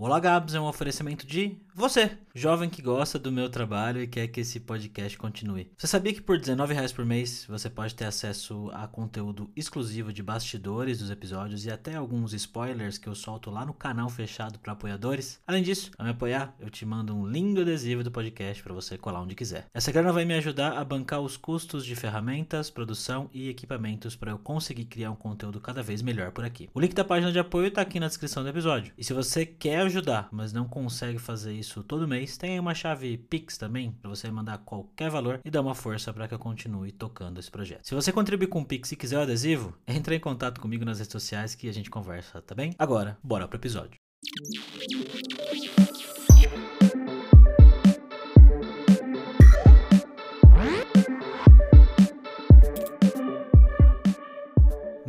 O Olá Gabs é um oferecimento de você, jovem que gosta do meu trabalho e quer que esse podcast continue. Você sabia que por R$19,00 por mês você pode ter acesso a conteúdo exclusivo de bastidores dos episódios e até alguns spoilers que eu solto lá no canal fechado para apoiadores? Além disso, ao me apoiar, eu te mando um lindo adesivo do podcast para você colar onde quiser. Essa grana vai me ajudar a bancar os custos de ferramentas, produção e equipamentos para eu conseguir criar um conteúdo cada vez melhor por aqui. O link da página de apoio está aqui na descrição do episódio. E se você quer ajudar, mas não consegue fazer isso todo mês, tem aí uma chave Pix também para você mandar qualquer valor e dar uma força para que eu continue tocando esse projeto. Se você contribuir com o Pix e quiser o adesivo, entre em contato comigo nas redes sociais que a gente conversa, tá bem? Agora, bora pro episódio.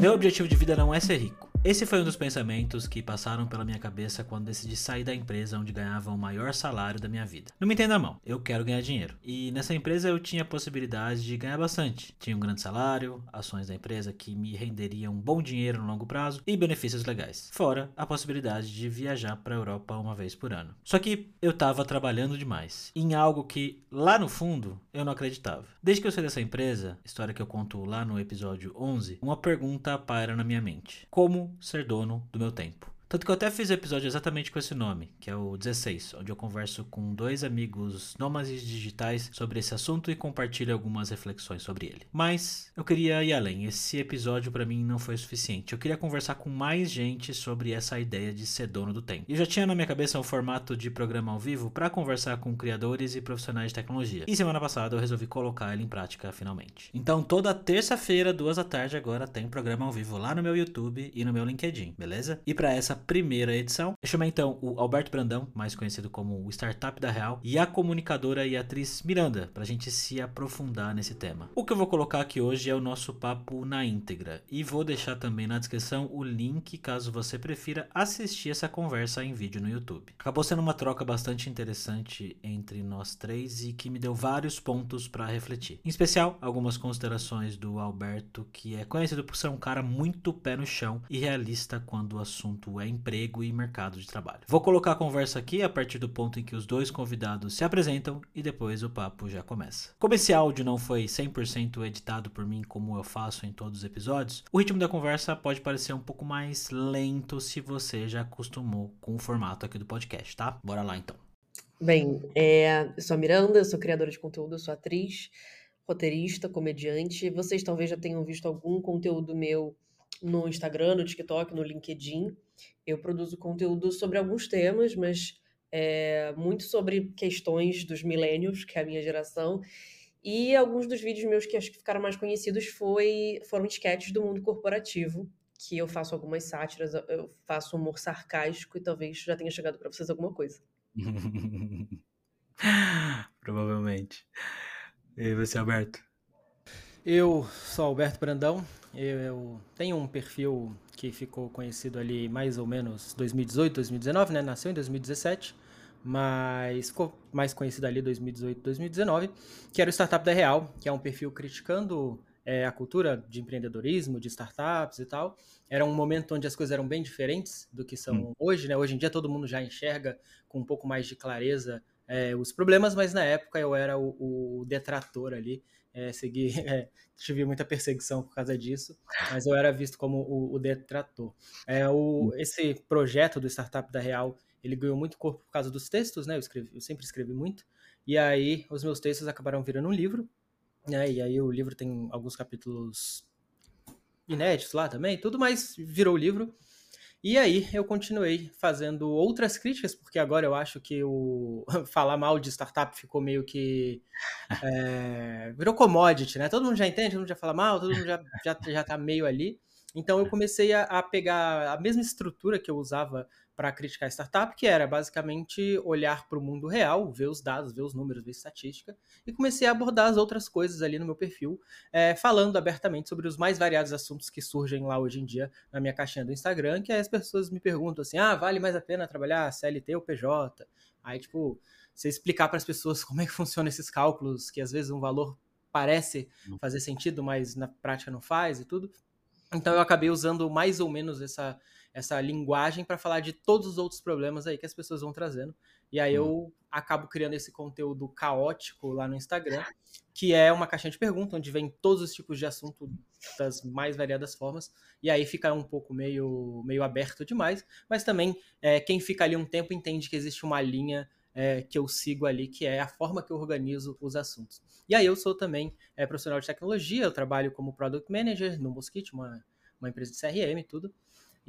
Meu objetivo de vida não é ser rico. Esse foi um dos pensamentos que passaram pela minha cabeça quando decidi sair da empresa onde ganhava o maior salário da minha vida. Não me entenda mal, eu quero ganhar dinheiro. E nessa empresa eu tinha a possibilidade de ganhar bastante. Tinha um grande salário, ações da empresa que me renderiam um bom dinheiro no longo prazo e benefícios legais. Fora a possibilidade de viajar para a Europa uma vez por ano. Só que eu estava trabalhando demais em algo que lá no fundo eu não acreditava. Desde que eu saí dessa empresa, história que eu conto lá no episódio 11, uma pergunta paira na minha mente: como ser dono do meu tempo. Tanto que eu até fiz episódio exatamente com esse nome, que é o 16, onde eu converso com dois amigos nômades digitais sobre esse assunto e compartilho algumas reflexões sobre ele. Mas eu queria ir além, esse episódio para mim não foi suficiente. Eu queria conversar com mais gente sobre essa ideia de ser dono do tempo. Eu já tinha na minha cabeça um formato de programa ao vivo para conversar com criadores e profissionais de tecnologia. E semana passada eu resolvi colocar ele em prática finalmente. Então toda terça-feira, duas da tarde, agora tem programa ao vivo lá no meu YouTube e no meu LinkedIn, beleza? E para essa primeira edição. Eu chamei então o Alberto Brandão, mais conhecido como o Startup da Real, e a comunicadora e atriz Miranda, para a gente se aprofundar nesse tema. O que eu vou colocar aqui hoje é o nosso papo na íntegra, e vou deixar também na descrição o link caso você prefira assistir essa conversa em vídeo no YouTube. Acabou sendo uma troca bastante interessante entre nós três e que me deu vários pontos para refletir. Em especial, algumas considerações do Alberto, que é conhecido por ser um cara muito pé no chão e realista quando o assunto é emprego e mercado de trabalho. Vou colocar a conversa aqui a partir do ponto em que os dois convidados se apresentam e depois o papo já começa. Como esse áudio não foi 100% editado por mim como eu faço em todos os episódios, o ritmo da conversa pode parecer um pouco mais lento se você já acostumou com o formato aqui do podcast, tá? Bora lá então. Bem, é, eu sou a Miranda, sou criadora de conteúdo, sou atriz, roteirista, comediante. Vocês talvez já tenham visto algum conteúdo meu no Instagram, no TikTok, no LinkedIn. Eu produzo conteúdo sobre alguns temas, mas é, muito sobre questões dos millennials, que é a minha geração. E alguns dos vídeos meus que acho que ficaram mais conhecidos foi, foram sketches do mundo corporativo, que eu faço algumas sátiras, eu faço humor sarcástico e talvez já tenha chegado para vocês alguma coisa. Provavelmente. E você, Alberto? Eu sou Alberto Brandão, eu, tenho um perfil que ficou conhecido ali mais ou menos 2018, 2019, né? Nasceu em 2017, mas ficou mais conhecido ali 2018, 2019, que era o Startup da Real, que é um perfil criticando é, a cultura de empreendedorismo, de startups e tal. Era um momento onde as coisas eram bem diferentes do que são hum. hoje, né? Hoje em dia todo mundo já enxerga com um pouco mais de clareza é, os problemas, mas na época eu era o, o detrator ali é, segui, é, tive muita perseguição por causa disso, mas eu era visto como o, o detrator. É, o, esse projeto do Startup da Real, ele ganhou muito corpo por causa dos textos, né? Eu, escrevi, eu sempre escrevi muito, e aí os meus textos acabaram virando um livro, né? E aí o livro tem alguns capítulos inéditos lá também, tudo mais virou livro. E aí eu continuei fazendo outras críticas, porque agora eu acho que o falar mal de startup ficou meio que. É... virou commodity, né? Todo mundo já entende, todo mundo já fala mal, todo mundo já, já, já tá meio ali. Então eu comecei a, a pegar a mesma estrutura que eu usava para criticar a startup, que era basicamente olhar para o mundo real, ver os dados, ver os números, ver estatística, e comecei a abordar as outras coisas ali no meu perfil, é, falando abertamente sobre os mais variados assuntos que surgem lá hoje em dia na minha caixinha do Instagram, que aí as pessoas me perguntam assim, ah, vale mais a pena trabalhar CLT ou PJ? Aí, tipo, você explicar para as pessoas como é que funcionam esses cálculos, que às vezes um valor parece fazer sentido, mas na prática não faz e tudo. Então eu acabei usando mais ou menos essa essa linguagem para falar de todos os outros problemas aí que as pessoas vão trazendo. E aí eu acabo criando esse conteúdo caótico lá no Instagram, que é uma caixinha de perguntas, onde vem todos os tipos de assunto das mais variadas formas. E aí fica um pouco meio, meio aberto demais. Mas também, é, quem fica ali um tempo entende que existe uma linha é, que eu sigo ali, que é a forma que eu organizo os assuntos. E aí eu sou também é, profissional de tecnologia, eu trabalho como Product Manager no Mosquito, uma, uma empresa de CRM e tudo.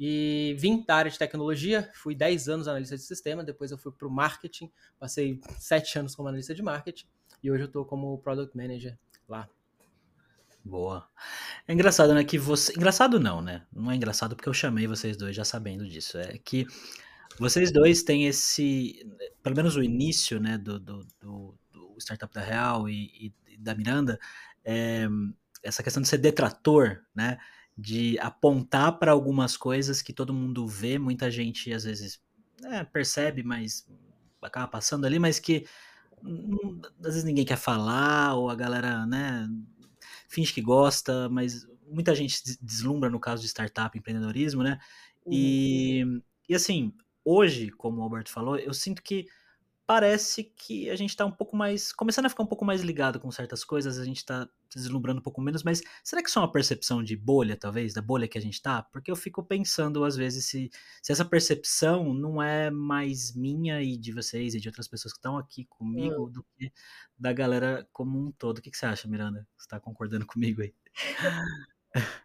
E vim da área de tecnologia, fui 10 anos analista de sistema, depois eu fui para o marketing, passei 7 anos como analista de marketing e hoje eu estou como Product Manager lá. Boa. É engraçado, né, que você... Engraçado não, né? Não é engraçado porque eu chamei vocês dois já sabendo disso. É que vocês dois têm esse... Pelo menos o início, né, do, do, do, do Startup da Real e, e da Miranda, é... essa questão de ser detrator, né? De apontar para algumas coisas que todo mundo vê, muita gente às vezes é, percebe, mas acaba passando ali, mas que às vezes ninguém quer falar, ou a galera, né, finge que gosta, mas muita gente se deslumbra no caso de startup, empreendedorismo, né? Uhum. E, e assim, hoje, como o Alberto falou, eu sinto que parece que a gente está um pouco mais. começando a ficar um pouco mais ligado com certas coisas, a gente está deslumbrando um pouco menos, mas será que isso é uma percepção de bolha, talvez, da bolha que a gente está? Porque eu fico pensando, às vezes, se, se essa percepção não é mais minha e de vocês e de outras pessoas que estão aqui comigo hum. do que da galera como um todo. O que, que você acha, Miranda? Você está concordando comigo aí?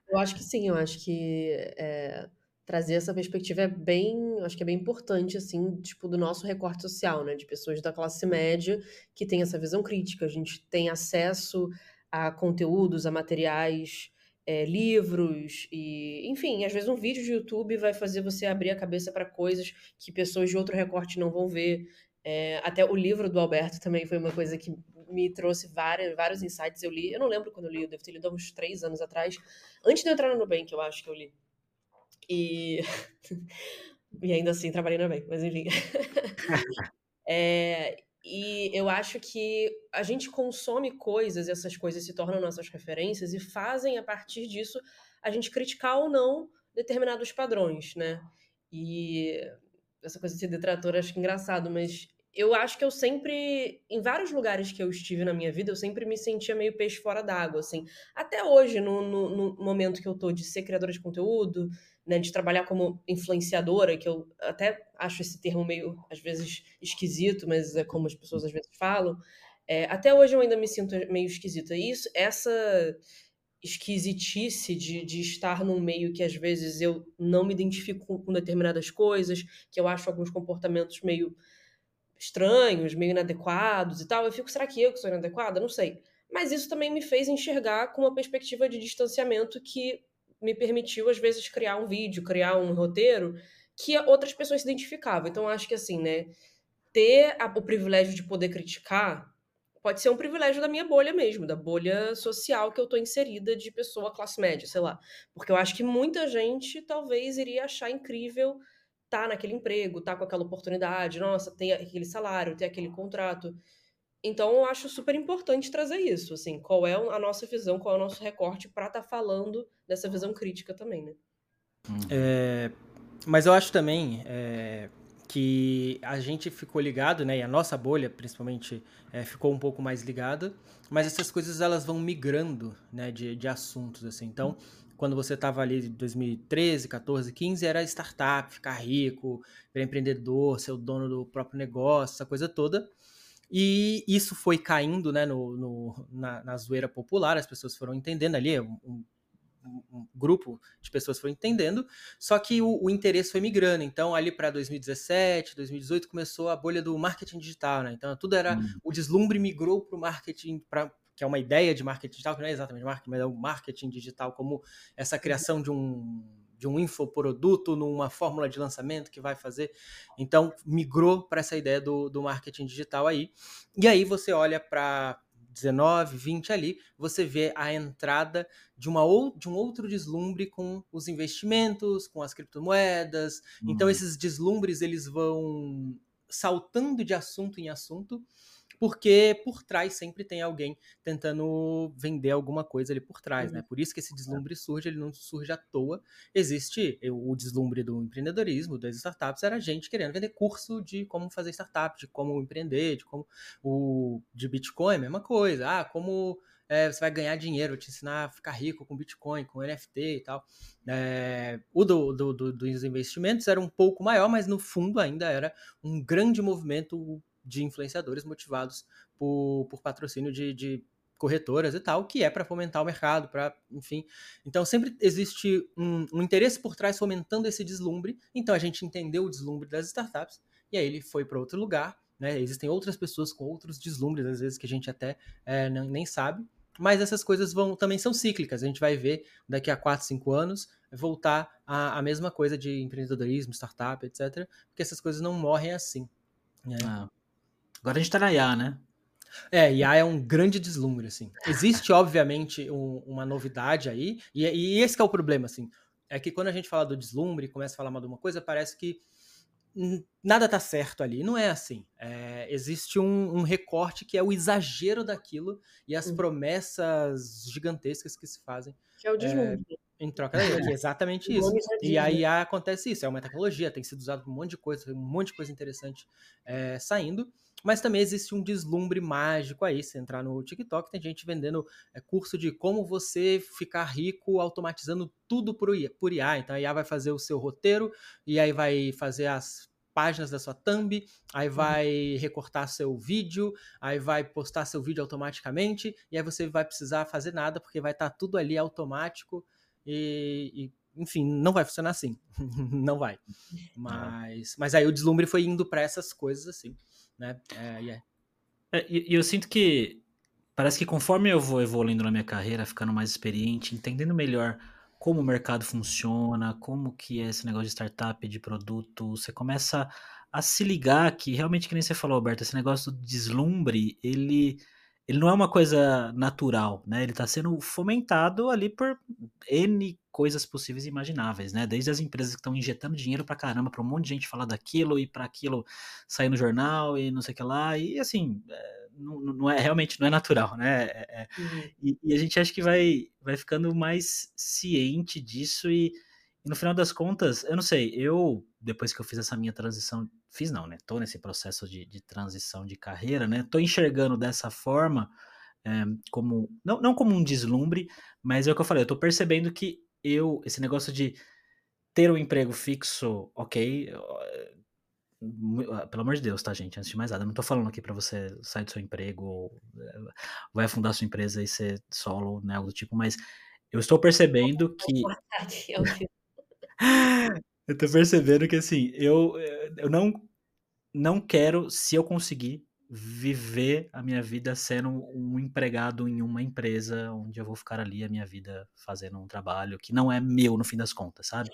Eu acho que sim, eu acho que. É trazer essa perspectiva é bem, acho que é bem importante, assim, tipo, do nosso recorte social, né? De pessoas da classe média que tem essa visão crítica. A gente tem acesso a conteúdos, a materiais, é, livros e, enfim, às vezes um vídeo de YouTube vai fazer você abrir a cabeça para coisas que pessoas de outro recorte não vão ver. É, até o livro do Alberto também foi uma coisa que me trouxe várias, vários insights. Eu li, eu não lembro quando eu li, eu devo ter lido há uns três anos atrás, antes de eu entrar no Nubank, eu acho que eu li. E, e ainda assim trabalhei na bem, mas enfim. é, e eu acho que a gente consome coisas, e essas coisas se tornam nossas referências e fazem, a partir disso, a gente criticar ou não determinados padrões, né? E essa coisa de ser detrator acho que é engraçado, mas eu acho que eu sempre, em vários lugares que eu estive na minha vida, eu sempre me sentia meio peixe fora d'água, assim. Até hoje, no, no, no, momento que eu tô de ser criadora de conteúdo, né, de trabalhar como influenciadora, que eu até acho esse termo meio, às vezes, esquisito, mas é como as pessoas às vezes falam. É, até hoje eu ainda me sinto meio esquisita. E isso, essa esquisitice de, de estar num meio que às vezes eu não me identifico com, determinadas coisas, que eu acho alguns comportamentos meio estranhos, meio inadequados e tal. Eu fico, será que eu que sou inadequada? Não sei. Mas isso também me fez enxergar com uma perspectiva de distanciamento que me permitiu, às vezes, criar um vídeo, criar um roteiro que outras pessoas se identificavam. Então, acho que, assim, né, ter a, o privilégio de poder criticar pode ser um privilégio da minha bolha mesmo, da bolha social que eu tô inserida de pessoa classe média, sei lá. Porque eu acho que muita gente talvez iria achar incrível estar tá naquele emprego, estar tá com aquela oportunidade, nossa, ter aquele salário, ter aquele contrato. Então, eu acho super importante trazer isso, assim, qual é a nossa visão, qual é o nosso recorte para estar tá falando dessa visão crítica também, né? Uhum. É, mas eu acho também é, que a gente ficou ligado, né, e a nossa bolha, principalmente, é, ficou um pouco mais ligada, mas essas coisas elas vão migrando, né, de, de assuntos, assim. Então, quando você estava ali em 2013, 14, 15, era startup, ficar rico, ser empreendedor, ser o dono do próprio negócio, essa coisa toda. E isso foi caindo né, no, no na, na, zoeira popular, as pessoas foram entendendo ali, um, um, um grupo de pessoas foi entendendo, só que o, o interesse foi migrando. Então, ali para 2017, 2018, começou a bolha do marketing digital. Né? Então, tudo era. Hum. O deslumbre migrou para o marketing, pra, que é uma ideia de marketing digital, que não é exatamente marketing, mas é o marketing digital como essa criação de um de um infoproduto numa fórmula de lançamento que vai fazer. Então, migrou para essa ideia do, do marketing digital aí. E aí você olha para 19, 20 ali, você vê a entrada de, uma ou, de um outro deslumbre com os investimentos, com as criptomoedas. Então, uhum. Então, esses deslumbres eles vão saltando de assunto em assunto porque por trás sempre tem alguém tentando vender alguma coisa ali por trás, né? Uhum. Por isso que esse deslumbre surge, ele não surge à toa. Existe o deslumbre do empreendedorismo, das startups, era gente querendo vender curso de como fazer startup, de como empreender, de como o de Bitcoin, mesma coisa. Ah, como é, você vai ganhar dinheiro, vou te ensinar a ficar rico com Bitcoin, com NFT e tal. É, o do, do, do, dos investimentos era um pouco maior, mas no fundo ainda era um grande movimento de influenciadores motivados por, por patrocínio de, de corretoras e tal, que é para fomentar o mercado, para, enfim. Então sempre existe um, um, interesse por trás fomentando esse deslumbre. Então a gente entendeu o deslumbre das startups e aí ele foi para outro lugar. Né? Existem outras pessoas com outros deslumbres, às vezes que a gente até é, não, nem sabe. Mas essas coisas vão também são cíclicas. A gente vai ver daqui a 4, 5 anos voltar a, a mesma coisa de empreendedorismo, startup, etc. Porque essas coisas não morrem assim. Né? Ah. Agora a gente tá na IA, né? É, IA é um grande deslumbre, assim. Existe, obviamente, um, uma novidade aí, e, e, esse é o problema, assim. É que quando a gente fala do deslumbre, começa a falar mal de uma coisa, parece que nada tá certo ali. Não é assim. É, existe um, um, recorte que é o exagero daquilo e as uhum. promessas gigantescas que se fazem. Que é o deslumbre. É, em troca daquilo. exatamente isso. E aí acontece isso. É uma tecnologia, tem sido usado para um monte de coisa, um monte de coisa interessante é, saindo. Mas também existe um deslumbre mágico aí. Se entrar no TikTok, tem gente vendendo é, curso de como você ficar rico automatizando tudo por IA, por IA. Então a IA vai fazer o seu roteiro e aí vai fazer as páginas da sua thumb, aí uhum. vai recortar seu vídeo, aí vai postar seu vídeo automaticamente, e aí você vai precisar fazer nada, porque vai estar tá tudo ali automático e, e enfim, não vai funcionar assim. não vai. Mas, mas aí o deslumbre foi indo para essas coisas assim né? É, yeah. é, e, e eu sinto que parece que conforme eu vou evoluindo na minha carreira, ficando mais experiente, entendendo melhor como o mercado funciona, como que é esse negócio de startup, de produto, você começa a se ligar que realmente, que nem você falou, Alberto, esse negócio do deslumbre, ele ele não é uma coisa natural, né? Ele está sendo fomentado ali por N coisas possíveis e imagináveis, né? Desde as empresas que estão injetando dinheiro para caramba para um monte de gente falar daquilo e para aquilo sair no jornal e não sei o que lá. E assim, é, não, não, é realmente não é natural, né? É, é, uhum. e, e, a gente acha que vai, vai ficando mais ciente disso e, e no final das contas, eu não sei, eu depois que eu fiz essa minha transição fiz não, né? Tô nesse processo de, de transição de carreira, né? Tô enxergando dessa forma, é, como não, não como um deslumbre, mas é o que eu falei, eu tô percebendo que eu, esse negócio de ter um emprego fixo, ok, ah, pelo amor de Deus, tá, gente? Antes de mais nada, eu não tô falando aqui para você sair do seu emprego ou eh, vai afundar sua empresa e ser solo, né, algo do tipo, mas eu estou percebendo que. Eu tô percebendo que assim, eu, eh, eu não, não quero, se eu conseguir, viver a minha vida sendo um empregado em uma empresa onde eu vou ficar ali a minha vida fazendo um trabalho que não é meu no fim das contas, sabe?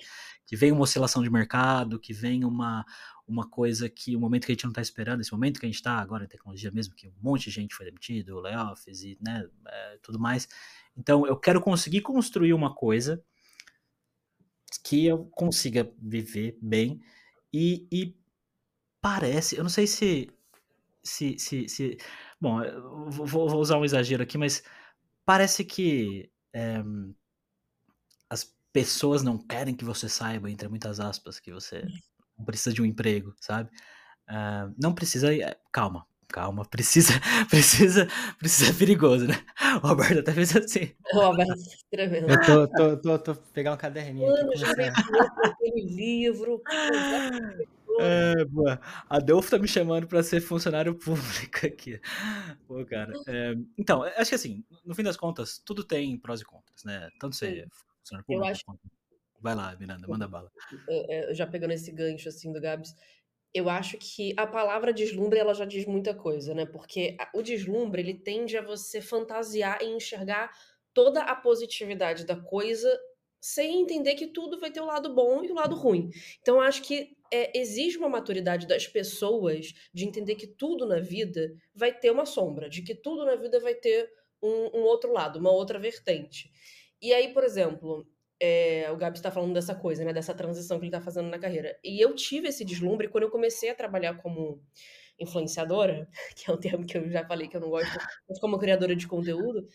Que vem uma oscilação de mercado, que vem uma, uma coisa que o momento que a gente não está esperando, esse momento que a gente está agora em tecnologia mesmo, que um monte de gente foi demitido, layoffs e né, é, tudo mais. Então eu quero conseguir construir uma coisa que eu consiga viver bem e, e parece, eu não sei se se, se, se bom, vou, vou, usar um exagero aqui, mas parece que é, as pessoas não querem que você saiba, entre muitas aspas, que você precisa de um emprego, sabe? Uh, não precisa, eh, calma, calma, precisa, precisa, precisa é perigoso, né? O Roberto até fez assim. O Roberto escrevendo. Eu tô, tô, tô, tô pegar um caderninho Mano, aqui. Aquele livro. É, boa. A Delphi tá me chamando para ser funcionário público aqui. Pô, cara. É, então, acho que assim, no fim das contas, tudo tem prós e contras, né? Tanto ser funcionário público. Eu acho... Vai lá, Miranda, manda bala. É, já pegando esse gancho assim do Gabs, eu acho que a palavra deslumbre ela já diz muita coisa, né? Porque o deslumbre ele tende a você fantasiar e enxergar toda a positividade da coisa sem entender que tudo vai ter o lado bom e o lado ruim. Então, acho que é, exige uma maturidade das pessoas de entender que tudo na vida vai ter uma sombra, de que tudo na vida vai ter um, um outro lado, uma outra vertente. E aí, por exemplo, é, o Gabi está falando dessa coisa, né? Dessa transição que ele está fazendo na carreira. E eu tive esse deslumbre quando eu comecei a trabalhar como influenciadora, que é um termo que eu já falei que eu não gosto, mas como criadora de conteúdo,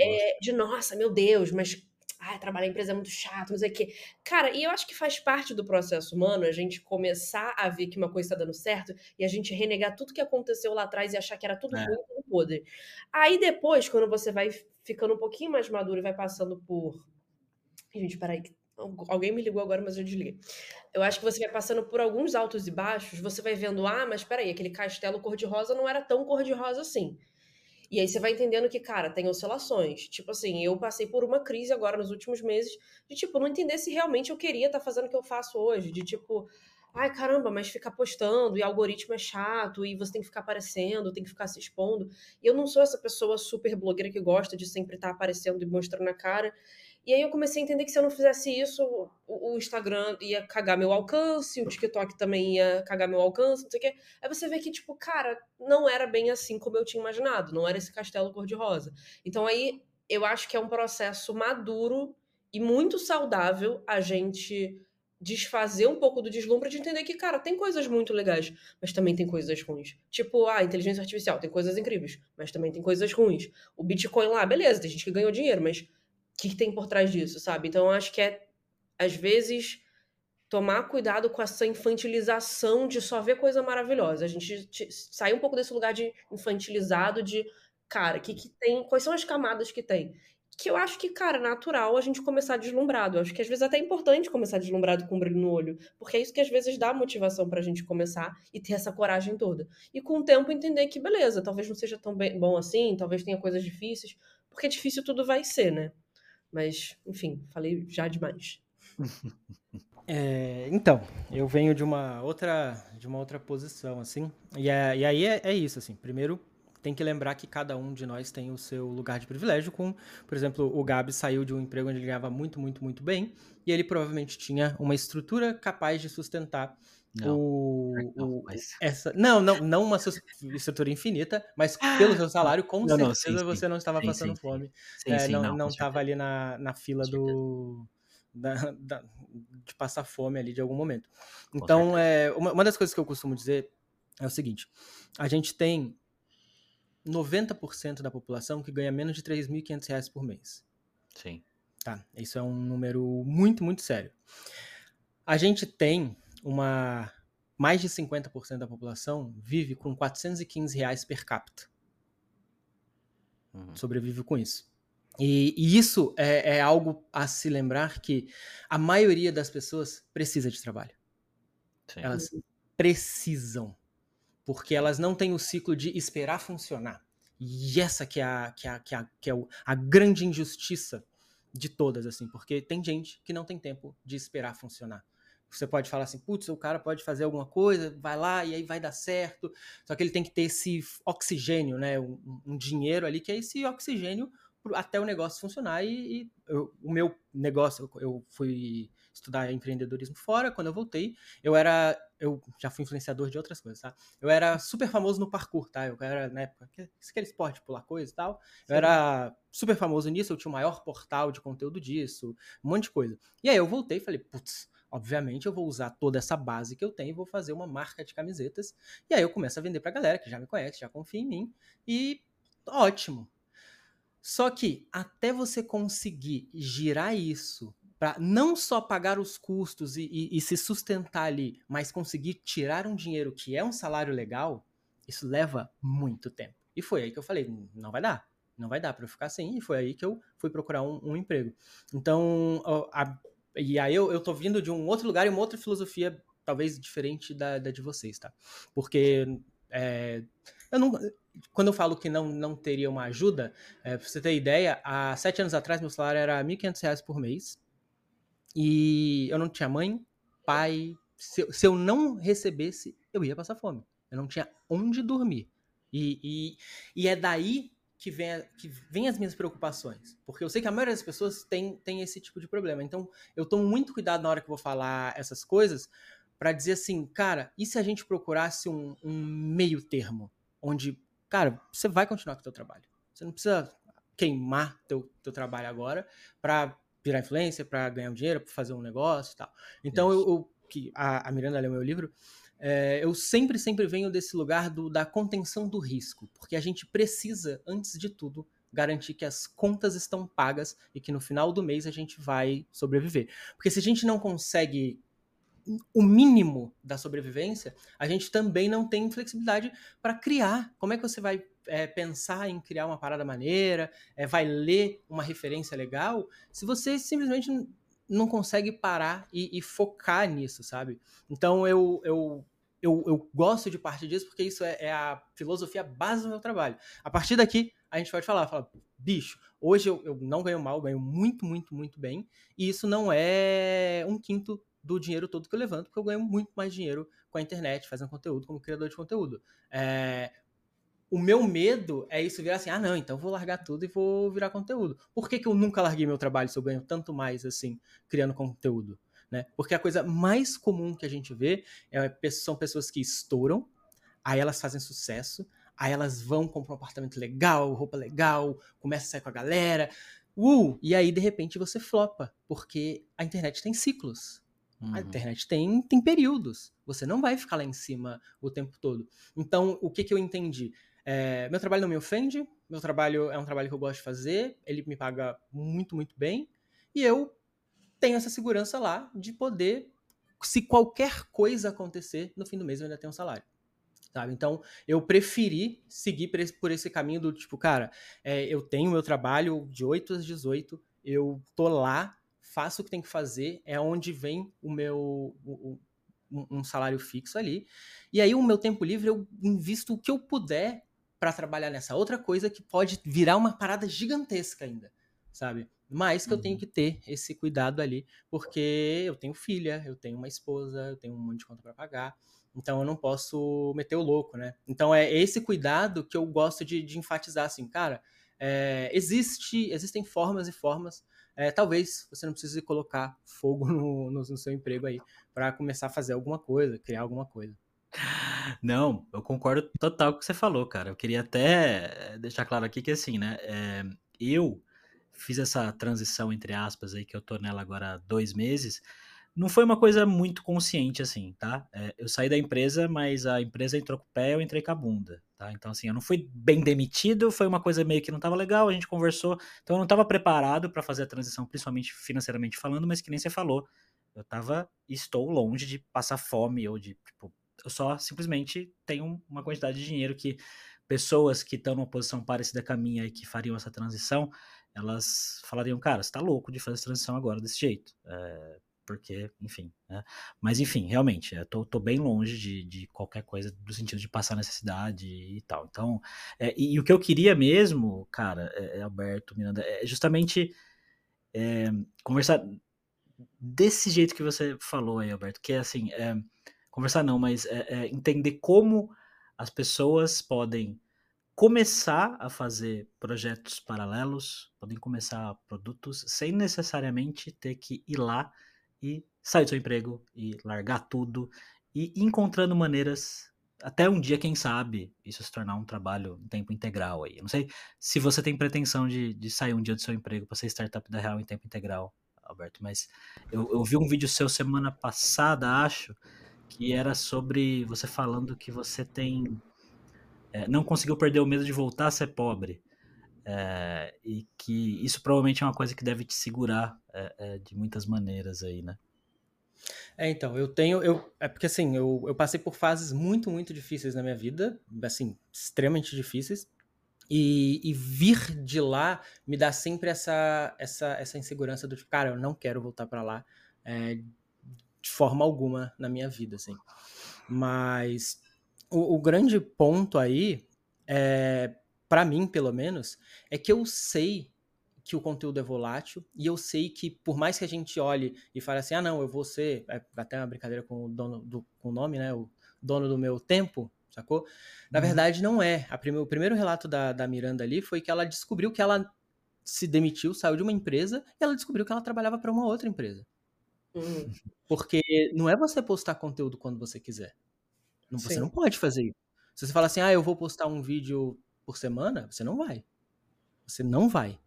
é, de nossa, meu Deus, mas ah, trabalhar em empresa é muito chato, não sei o quê. Cara, e eu acho que faz parte do processo humano a gente começar a ver que uma coisa está dando certo e a gente renegar tudo que aconteceu lá atrás e achar que era tudo é. ruim, tudo podre. Aí depois, quando você vai ficando um pouquinho mais maduro e vai passando por. Gente, peraí, Alguém me ligou agora, mas eu desliguei. Eu acho que você vai passando por alguns altos e baixos, você vai vendo, ah, mas peraí, aquele castelo cor-de-rosa não era tão cor-de-rosa assim. E aí você vai entendendo que, cara, tem oscilações. Tipo assim, eu passei por uma crise agora nos últimos meses de, tipo, não entender se realmente eu queria estar tá fazendo o que eu faço hoje. De, tipo, ai, caramba, mas ficar postando e algoritmo é chato e você tem que ficar aparecendo, tem que ficar se expondo. E eu não sou essa pessoa super blogueira que gosta de sempre estar tá aparecendo e mostrando a cara. E aí eu comecei a entender que se eu não fizesse isso, o, Instagram ia cagar meu alcance, o TikTok também ia cagar meu alcance, não sei o quê. Aí você vê que, tipo, cara, não era bem assim como eu tinha imaginado, não era esse castelo cor-de-rosa. Então aí eu acho que é um processo maduro e muito saudável a gente desfazer um pouco do deslumbre de entender que, cara, tem coisas muito legais, mas também tem coisas ruins. Tipo, a ah, inteligência artificial tem coisas incríveis, mas também tem coisas ruins. O Bitcoin lá, beleza, tem gente que ganhou dinheiro, mas que, tem por trás disso, sabe? Então eu acho que é, às vezes, tomar cuidado com essa infantilização de só ver coisa maravilhosa. A gente sair um pouco desse lugar de infantilizado, de, cara, que, que tem, quais são as camadas que tem? Que eu acho que, cara, natural a gente começar deslumbrado. Eu acho que às vezes é até importante começar deslumbrado com um brilho no olho, porque é isso que às vezes dá motivação pra gente começar e ter essa coragem toda. E com o tempo entender que, beleza, talvez não seja tão bem, bom assim, talvez tenha coisas difíceis, porque difícil tudo vai ser, né? Mas, enfim, falei já demais. É, então, eu venho de uma outra, de uma outra posição, assim. E, é, e aí é, é, isso, assim. Primeiro, tem que lembrar que cada um de nós tem o seu lugar de privilégio. Com, por exemplo, o Gabi saiu de um emprego onde ele ganhava muito, muito, muito bem. E ele provavelmente tinha uma estrutura capaz de sustentar não, o, não, mas... essa, não, não, não uma estrutura infinita, mas pelo seu salário, com não, certeza sim, você sim. não estava sim, passando fome. É, não estava ali na, na fila do. Da, da, de passar fome ali de algum momento. Então, é, uma, uma das coisas que eu costumo dizer é o seguinte: a gente tem 90% da população que ganha menos de 3.500 reais por mês. Sim. Tá, isso é um número muito, muito sério. A gente tem uma mais de 50% da população vive com 415 reais per capita. Uhum. Sobrevive com isso. E, e isso é, é, algo a se lembrar que a maioria das pessoas precisa de trabalho. Sim. Elas precisam. Porque elas não têm o ciclo de esperar funcionar. E essa que é a, que é a, que é a, que é a grande injustiça de todas, assim. Porque tem gente que não tem tempo de esperar funcionar. Você pode falar assim, putz, o cara pode fazer alguma coisa, vai lá e aí vai dar certo. Só que ele tem que ter esse oxigênio, né? Um, um dinheiro ali que é esse oxigênio até o negócio funcionar. E, e eu, o meu negócio, eu, fui estudar empreendedorismo fora. Quando eu voltei, eu era. Eu já fui influenciador de outras coisas, tá? Eu era super famoso no parkour, tá? Eu era, na época, aquele esporte, pular coisa e tal. Sim. Eu era super famoso nisso, eu tinha o maior portal de conteúdo disso, um monte de coisa. E aí eu voltei e falei, putz Obviamente, eu vou usar toda essa base que eu tenho vou fazer uma marca de camisetas. E aí eu começo a vender pra galera que já me conhece, já confia em mim. E ótimo. Só que até você conseguir girar isso para não só pagar os custos e, e, e, se sustentar ali, mas conseguir tirar um dinheiro que é um salário legal, isso leva muito tempo. E foi aí que eu falei, não vai dar, não vai dar para eu ficar assim. E foi aí que eu fui procurar um, um emprego. Então, a, e aí eu, eu tô vindo de um outro lugar e uma outra filosofia, talvez diferente da, da de vocês, tá? Porque é, eu não, quando eu falo que não, não teria uma ajuda, é, pra você ter ideia, há sete anos atrás meu salário era R$ 1.500 por mês. E eu não tinha mãe, pai. Se, se eu não recebesse, eu ia passar fome. Eu não tinha onde dormir. E, e, e é daí que vem, que vem as minhas preocupações. Porque eu sei que a maioria das pessoas tem, tem esse tipo de problema. Então, eu tomo muito cuidado na hora que eu vou falar essas coisas para dizer assim, cara, e se a gente procurasse um, um, meio termo? Onde, cara, você vai continuar com o teu trabalho. Você não precisa queimar teu, teu trabalho agora para virar influência, para ganhar um dinheiro, para fazer um negócio e tal. Então, eu, eu, que a, a Miranda leu meu livro, é, eu sempre, sempre venho desse lugar do, da contenção do risco, porque a gente precisa, antes de tudo, garantir que as contas estão pagas e que no final do mês a gente vai sobreviver. Porque se a gente não consegue o mínimo da sobrevivência, a gente também não tem flexibilidade para criar. Como é que você vai é, pensar em criar uma parada maneira, é, vai ler uma referência legal, se você simplesmente não consegue parar e, e focar nisso, sabe? Então eu, eu eu, eu, gosto de partir disso porque isso é, é, a filosofia base do meu trabalho. A partir daqui, a gente pode falar, fala, bicho, hoje eu, eu não ganho mal, ganho muito, muito, muito bem, e isso não é um quinto do dinheiro todo que eu levanto, porque eu ganho muito mais dinheiro com a internet, fazendo conteúdo, como criador de conteúdo. É, o meu medo é isso virar assim, ah, não, então vou largar tudo e vou virar conteúdo. Por que, que eu nunca larguei meu trabalho se eu ganho tanto mais, assim, criando conteúdo? Né? Porque a coisa mais comum que a gente vê é, são pessoas que estouram, aí elas fazem sucesso, aí elas vão comprar um apartamento legal, roupa legal, começa a sair com a galera, uh, e aí de repente você flopa, porque a internet tem ciclos. Uhum. A internet tem, tem períodos. Você não vai ficar lá em cima o tempo todo. Então, o que, que eu entendi? É, meu trabalho não me ofende, meu trabalho é um trabalho que eu gosto de fazer, ele me paga muito, muito bem, e eu tenho essa segurança lá de poder, se qualquer coisa acontecer, no fim do mês eu ainda tenho um salário. Sabe? Então, eu preferi seguir por esse, por esse caminho do tipo, cara, é, eu tenho meu trabalho de 8 às 18, eu tô lá faço o que tem que fazer, é onde vem o meu o, um salário fixo ali. E aí o meu tempo livre eu invisto o que eu puder para trabalhar nessa outra coisa que pode virar uma parada gigantesca ainda, sabe? Mas que uhum. eu tenho uhum. que ter esse cuidado ali, porque eu tenho filha, eu tenho uma esposa, eu tenho um monte de conta para pagar. Então eu não posso meter o louco, né? Então é esse cuidado que eu gosto de, de enfatizar, assim, cara. É, existe, existem formas e formas é, talvez você não precise colocar fogo no, no, no seu emprego aí para começar a fazer alguma coisa, criar alguma coisa. Não, eu concordo total com o que você falou, cara. Eu queria até deixar claro aqui que assim, né? É, eu fiz essa transição, entre aspas, aí, que eu tô nela agora há dois meses não foi uma coisa muito consciente, assim, tá? É, eu saí da empresa, mas a empresa entrou com o pé, eu entrei com a bunda, tá? Então, assim, eu não fui bem demitido, foi uma coisa meio que não tava legal, a gente conversou, então eu não tava preparado para fazer a transição, principalmente financeiramente falando, mas que nem você falou, eu tava, estou longe de passar fome ou de, tipo, eu só simplesmente tenho uma quantidade de dinheiro que pessoas que estão numa posição parecida com a minha e que fariam essa transição, elas falariam, cara, você tá louco de fazer essa transição agora desse jeito. É, porque, enfim, né? Mas enfim, realmente, eu tô, tô bem longe de, de, qualquer coisa do sentido de passar necessidade e tal. Então, é, e, e, o que eu queria mesmo, cara, é, é Alberto, Miranda, é justamente é, conversar desse jeito que você falou aí, Alberto, que é assim, conversar não, mas é, é, entender como as pessoas podem começar a fazer projetos paralelos, podem começar produtos sem necessariamente ter que ir lá e sair do seu emprego e largar tudo e encontrando maneiras até um dia, quem sabe, isso se tornar um trabalho em tempo integral aí. Eu não sei se você tem pretensão de, de sair um dia do seu emprego para ser startup da Real em tempo integral, Alberto, mas eu, eu vi um vídeo seu semana passada, acho, que era sobre você falando que você tem. É, não conseguiu perder o medo de voltar a ser pobre. É, e que isso provavelmente é uma coisa que deve te segurar é, de muitas maneiras aí, né? É, então, eu tenho. Eu, é porque assim, eu, eu passei por fases muito, muito difíceis na minha vida, assim, extremamente difíceis. E, e, vir de lá me dá sempre essa, essa, essa insegurança do tipo, cara, eu não quero voltar para lá é, de forma alguma na minha vida, assim. Mas o, o grande ponto aí é para mim, pelo menos, é que eu sei que o conteúdo é volátil e eu sei que por mais que a gente olhe e fale assim, ah não, eu vou ser, é até uma brincadeira com o dono do com o nome, né, o dono do meu tempo, sacou? Na uhum. verdade não é. Prime, o primeiro relato da, da Miranda ali foi que ela descobriu que ela se demitiu, saiu de uma empresa e ela descobriu que ela trabalhava para uma outra empresa. Porque não é você postar conteúdo quando você quiser. Você Sim. não pode fazer isso. Se você fala assim, ah, eu vou postar um vídeo por semana, você não vai. Você não vai.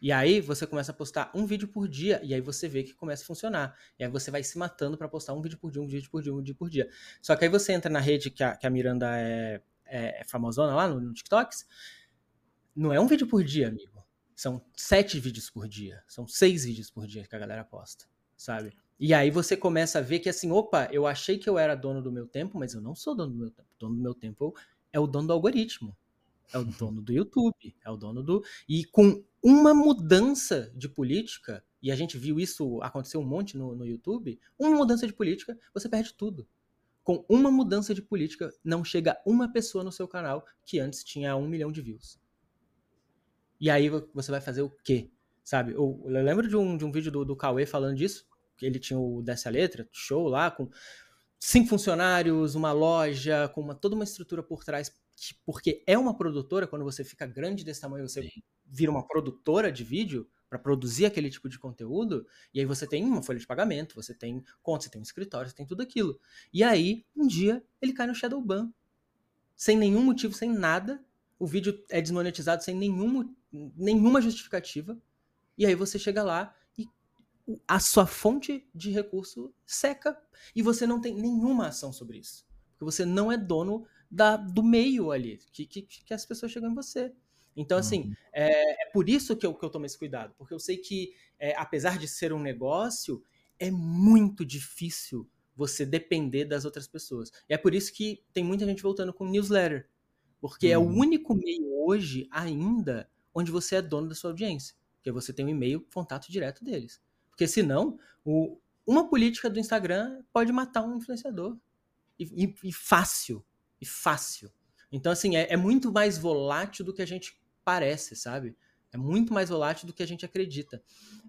E aí você começa a postar um vídeo por dia, e aí você vê que começa a funcionar. E aí você vai se matando para postar um vídeo por dia, um vídeo por dia, um vídeo por dia. Só que aí você entra na rede que a, que a Miranda é, é, é famosona lá no, no TikToks, não é um vídeo por dia, amigo. São sete vídeos por dia. São seis vídeos por dia que a galera posta, sabe? E aí você começa a ver que assim, opa, eu achei que eu era dono do meu tempo, mas eu não sou dono do meu tempo. O dono do meu tempo é o dono do algoritmo. É o dono do YouTube, é o dono do. E com uma mudança de política, e a gente viu isso acontecer um monte no, no YouTube, uma mudança de política, você perde tudo. Com uma mudança de política, não chega uma pessoa no seu canal que antes tinha um milhão de views. E aí você vai fazer o quê? Sabe? Eu, eu lembro de um, de um vídeo do, do Cauê falando disso, ele tinha o Dessa Letra, show lá, com cinco funcionários, uma loja, com uma, toda uma estrutura por trás porque é uma produtora, quando você fica grande desse tamanho, você Sim. vira uma produtora de vídeo para produzir aquele tipo de conteúdo, e aí você tem uma folha de pagamento, você tem conta, você tem um escritório, você tem tudo aquilo. E aí, um dia, ele cai no shadow ban, sem nenhum motivo, sem nada, o vídeo é desmonetizado sem nenhum, nenhuma justificativa, e aí você chega lá a sua fonte de recurso seca, e você não tem nenhuma ação sobre isso. Porque você não é dono da, do meio ali, que, que, que as pessoas chegam em você. Então, assim, uhum. é, é, por isso que eu, que eu tomo esse cuidado, porque eu sei que, é, apesar de ser um negócio, é muito difícil você depender das outras pessoas. E é por isso que tem muita gente voltando com newsletter, porque uhum. é o uhum. único meio hoje ainda onde você é dono da sua audiência, porque você tem um e-mail contato direto deles. Porque senão, o, uma política do Instagram pode matar um influenciador. E, e, e fácil e fácil. Então, assim, é, é, muito mais volátil do que a gente parece, sabe? É muito mais volátil do que a gente acredita.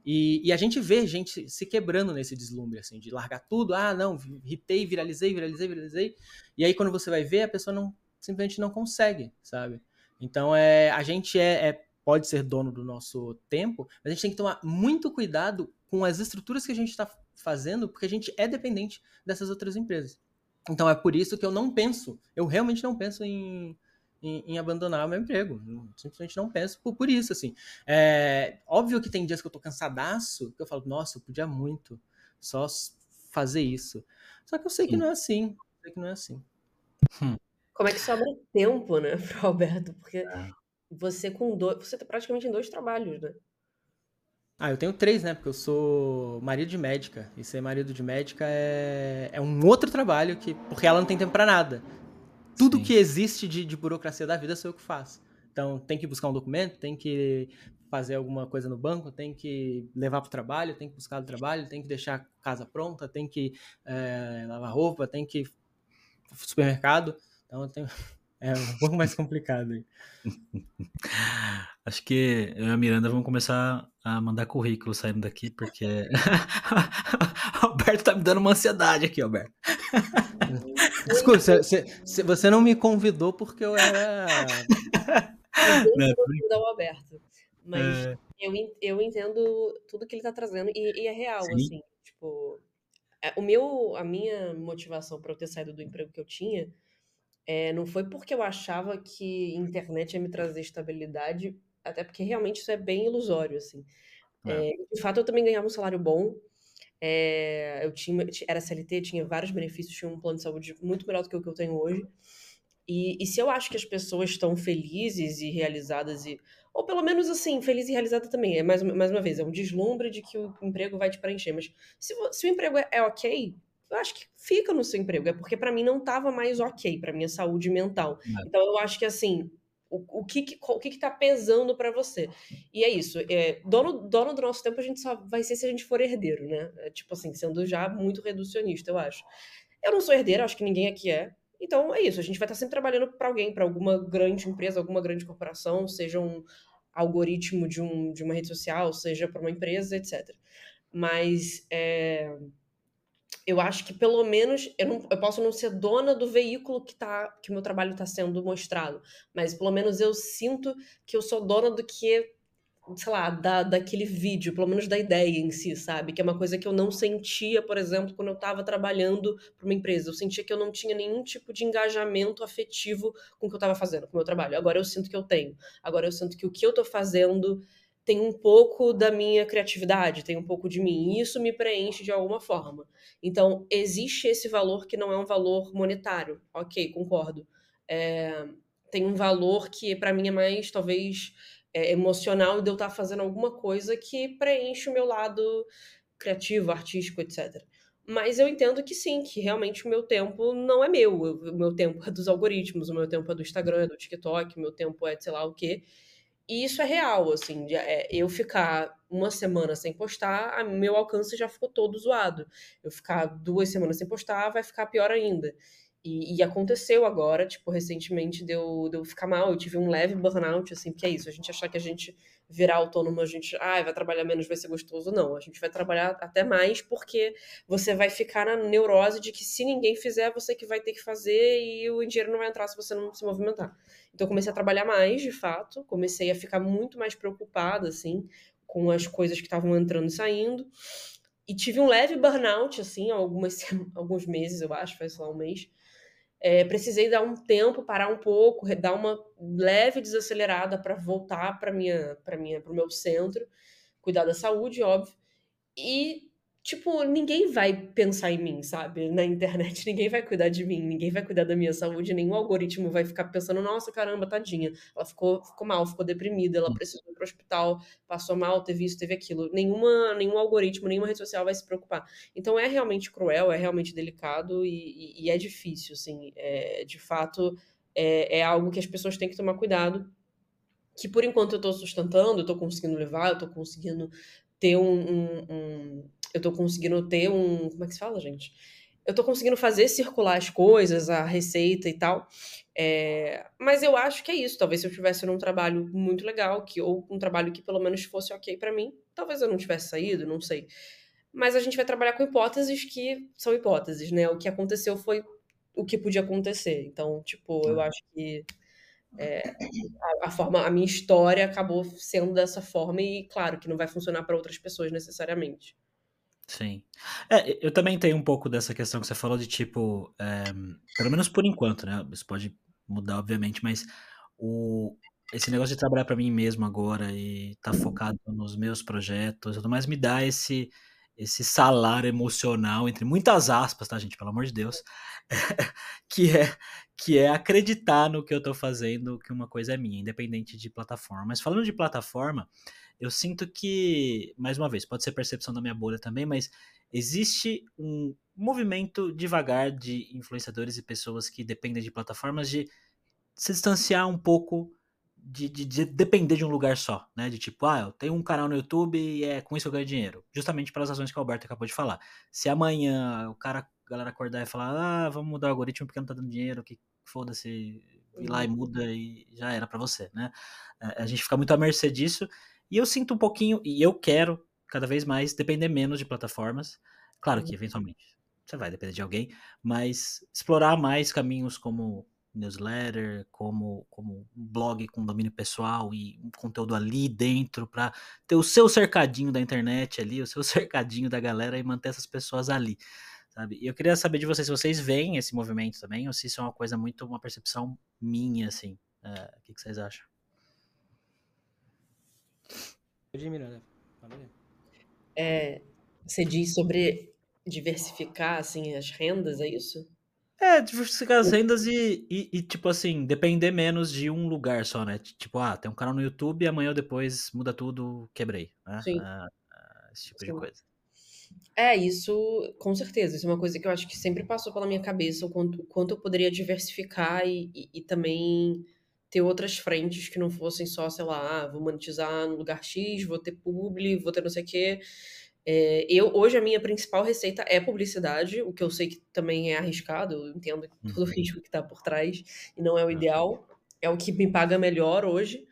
E, e, a gente vê gente se quebrando nesse deslumbre, assim, de largar tudo. Ah, não, hitei, viralizei, viralizei, viralizei. E aí, quando você vai ver, a pessoa não simplesmente não consegue, sabe? Então, é, a gente é, é pode ser dono do nosso tempo, mas a gente tem que tomar muito cuidado com as estruturas que a gente está fazendo, porque a gente é dependente dessas outras empresas. Então é por isso que eu não penso, eu realmente não penso em, em, em abandonar o meu emprego. Simplesmente não penso por, por isso, assim. É, óbvio que tem dias que eu tô cansadaço, que eu falo, nossa, eu podia muito só fazer isso. Só que eu sei que não é assim. sei que não é assim. Hum. Como é que sobra tempo, né, pro Alberto? Porque é. você com dois. Você tá praticamente em dois trabalhos, né? Ah, eu tenho três, né? Porque eu sou marido de médica. E ser marido de médica é, é um outro trabalho que. Porque ela não tem tempo para nada. Tudo Sim. que existe de, de burocracia da vida sou eu que faço. Então, tem que buscar um documento, tem que fazer alguma coisa no banco, tem que levar para o trabalho, tem que buscar do trabalho, tem que deixar a casa pronta, tem que é, lavar roupa, tem que ir supermercado. Então, eu tenho, é um pouco mais complicado. Acho que eu e a Miranda vamos começar a mandar currículo saindo daqui, porque. Alberto tá me dando uma ansiedade aqui, Alberto. Desculpa, você, você não me convidou porque eu era. Eu não convidar o Alberto. Mas é... eu, eu entendo tudo que ele tá trazendo e, e é real, Sim. assim. Tipo, é, o meu, a minha motivação para eu ter saído do emprego que eu tinha é, não foi porque eu achava que internet ia me trazer estabilidade, até porque realmente isso é bem ilusório, assim. É. É, de fato, eu também ganhava um salário bom. É, eu tinha, era CLT, tinha vários benefícios, tinha um plano de saúde muito melhor do que o que eu tenho hoje. E, e se eu acho que as pessoas estão felizes e realizadas, e, ou pelo menos assim, feliz e realizada também, é mais, mais uma vez, é um deslumbre de que o emprego vai te preencher. Mas se, se o emprego é, é ok, eu acho que fica no seu emprego. É porque para mim não estava mais ok, para minha saúde mental. É. Então eu acho que assim, o, o, que, que, o que, que tá pesando para você? E é isso. É, dono, dono do nosso tempo a gente só vai ser se a gente for herdeiro, né? É, tipo assim, sendo já muito reducionista, eu acho. Eu não sou herdeiro, acho que ninguém aqui é. Então é isso. A gente vai estar sempre trabalhando para alguém, para alguma grande empresa, alguma grande corporação, seja um algoritmo de, um, de uma rede social, seja para uma empresa, etc. Mas é, eu acho que pelo menos eu, não, eu posso não ser dona do veículo que tá que meu trabalho está sendo mostrado, mas pelo menos eu sinto que eu sou dona do que sei lá, da, daquele vídeo, pelo menos da ideia em si, sabe? Que é uma coisa que eu não sentia, por exemplo, quando eu estava trabalhando para uma empresa. Eu sentia que eu não tinha nenhum tipo de engajamento afetivo com o que eu estava fazendo, com o meu trabalho. Agora eu sinto que eu tenho. Agora eu sinto que o que eu estou fazendo tem um pouco da minha criatividade, tem um pouco de mim, e isso me preenche de alguma forma. Então, existe esse valor que não é um valor monetário, ok, concordo. É, tem um valor que para mim é mais, talvez, é, emocional de eu estar tá fazendo alguma coisa que preenche o meu lado criativo, artístico, etc. Mas eu entendo que sim, que realmente o meu tempo não é meu. O meu tempo é dos algoritmos, o meu tempo é do Instagram, é do TikTok, o meu tempo é de sei lá o quê. E isso é real, assim, de, é, eu ficar uma semana sem postar, a, meu alcance já ficou todo zoado. Eu ficar duas semanas sem postar, vai ficar pior ainda. E, e, aconteceu agora, tipo, recentemente deu, deu ficar mal. Eu tive um leve burnout, assim, porque é isso. A gente achar que a gente virar autônomo, a gente, ah, vai trabalhar menos, vai ser gostoso. Não, a gente vai trabalhar até mais, porque você vai ficar na neurose de que se ninguém fizer, você que vai ter que fazer e o dinheiro não vai entrar se você não se movimentar. Então, comecei a trabalhar mais, de fato. Comecei a ficar muito mais preocupada, assim, com as coisas que estavam entrando e saindo. E tive um leve burnout, assim, algumas, alguns meses, eu acho, faz lá um mês é, precisei dar um tempo, parar um pouco, dar uma leve desacelerada para voltar para minha, para minha, para o meu centro, cuidar da saúde, óbvio. E tipo, ninguém vai pensar em mim, sabe? Na internet, ninguém vai cuidar de mim, ninguém vai cuidar da minha saúde, nenhum algoritmo vai ficar pensando, nossa, caramba, tadinha, ela ficou, ficou mal, ficou deprimida, ela precisou ir pro hospital, passou mal, teve isso, teve aquilo. Nenhuma, nenhum algoritmo, nenhuma rede social vai se preocupar. Então é realmente cruel, é realmente delicado e, e, e é difícil, assim, é, de fato, é, é algo que as pessoas têm que tomar cuidado, que por enquanto eu estou sustentando, eu estou conseguindo levar, eu estou conseguindo ter um, um, um, eu tô conseguindo ter um. Como é que se fala, gente? Eu tô conseguindo fazer circular as coisas, a receita e tal. É, mas eu acho que é isso. Talvez se eu tivesse num trabalho muito legal, que, ou um trabalho que pelo menos fosse ok para mim, talvez eu não tivesse saído, não sei. Mas a gente vai trabalhar com hipóteses que são hipóteses, né? O que aconteceu foi o que podia acontecer. Então, tipo, eu acho que é, a, a, forma, a minha história acabou sendo dessa forma e claro que não vai funcionar para outras pessoas necessariamente. Sim. É, eu também tenho um pouco dessa questão que você falou de tipo, é, pelo menos por enquanto, né? Isso pode mudar, obviamente, mas o, esse negócio de trabalhar para mim mesmo agora e estar tá focado nos meus projetos, tudo mais me dá esse esse salário emocional entre muitas aspas, tá, gente, pelo amor de Deus, que é que é acreditar no que eu tô fazendo, que uma coisa é minha, independente de plataforma. Mas falando de plataforma, eu sinto que, mais uma vez, pode ser percepção da minha bolha também, mas existe um movimento devagar de influenciadores e pessoas que dependem de plataformas de se distanciar um pouco de, de, de, depender de um lugar só, né? De tipo, ah, eu tenho um canal no YouTube e é com isso eu ganho dinheiro. Justamente pelas razões que o Alberto acabou de falar. Se amanhã o cara, a galera acordar e falar, ah, vamos mudar o algoritmo porque não tá dando dinheiro, que foda-se, ir lá e uhum. muda e já era para você, né? A gente fica muito à mercê disso e eu sinto um pouquinho, e eu quero cada vez mais depender menos de plataformas. Claro que uhum. eventualmente você vai depender de alguém, mas explorar mais caminhos como newsletter, como, como blog com domínio pessoal e um conteúdo ali dentro para ter o seu cercadinho da internet ali, o seu cercadinho da galera e manter essas pessoas ali, sabe? E eu queria saber de vocês se vocês veem esse movimento também ou se isso é uma coisa muito, uma percepção minha, assim. É, o que, que vocês acham? Miranda. É, você diz sobre diversificar assim as rendas, é isso? É, diversificar as rendas e, e, e, tipo assim, depender menos de um lugar só, né? Tipo, ah, tem um canal no YouTube, amanhã ou depois muda tudo, quebrei, né? Sim. Ah, esse tipo Sim. de coisa. É, isso, com certeza. Isso é uma coisa que eu acho que sempre passou pela minha cabeça, o quanto, o quanto eu poderia diversificar e, e, e também ter outras frentes que não fossem só, sei lá, ah, vou monetizar no lugar X, vou ter publi, vou ter não sei o quê. É, eu, hoje, a minha principal receita é publicidade, o que eu sei que também é arriscado, eu entendo todo o uhum. risco que está por trás e não é o ideal. É o que me paga melhor hoje.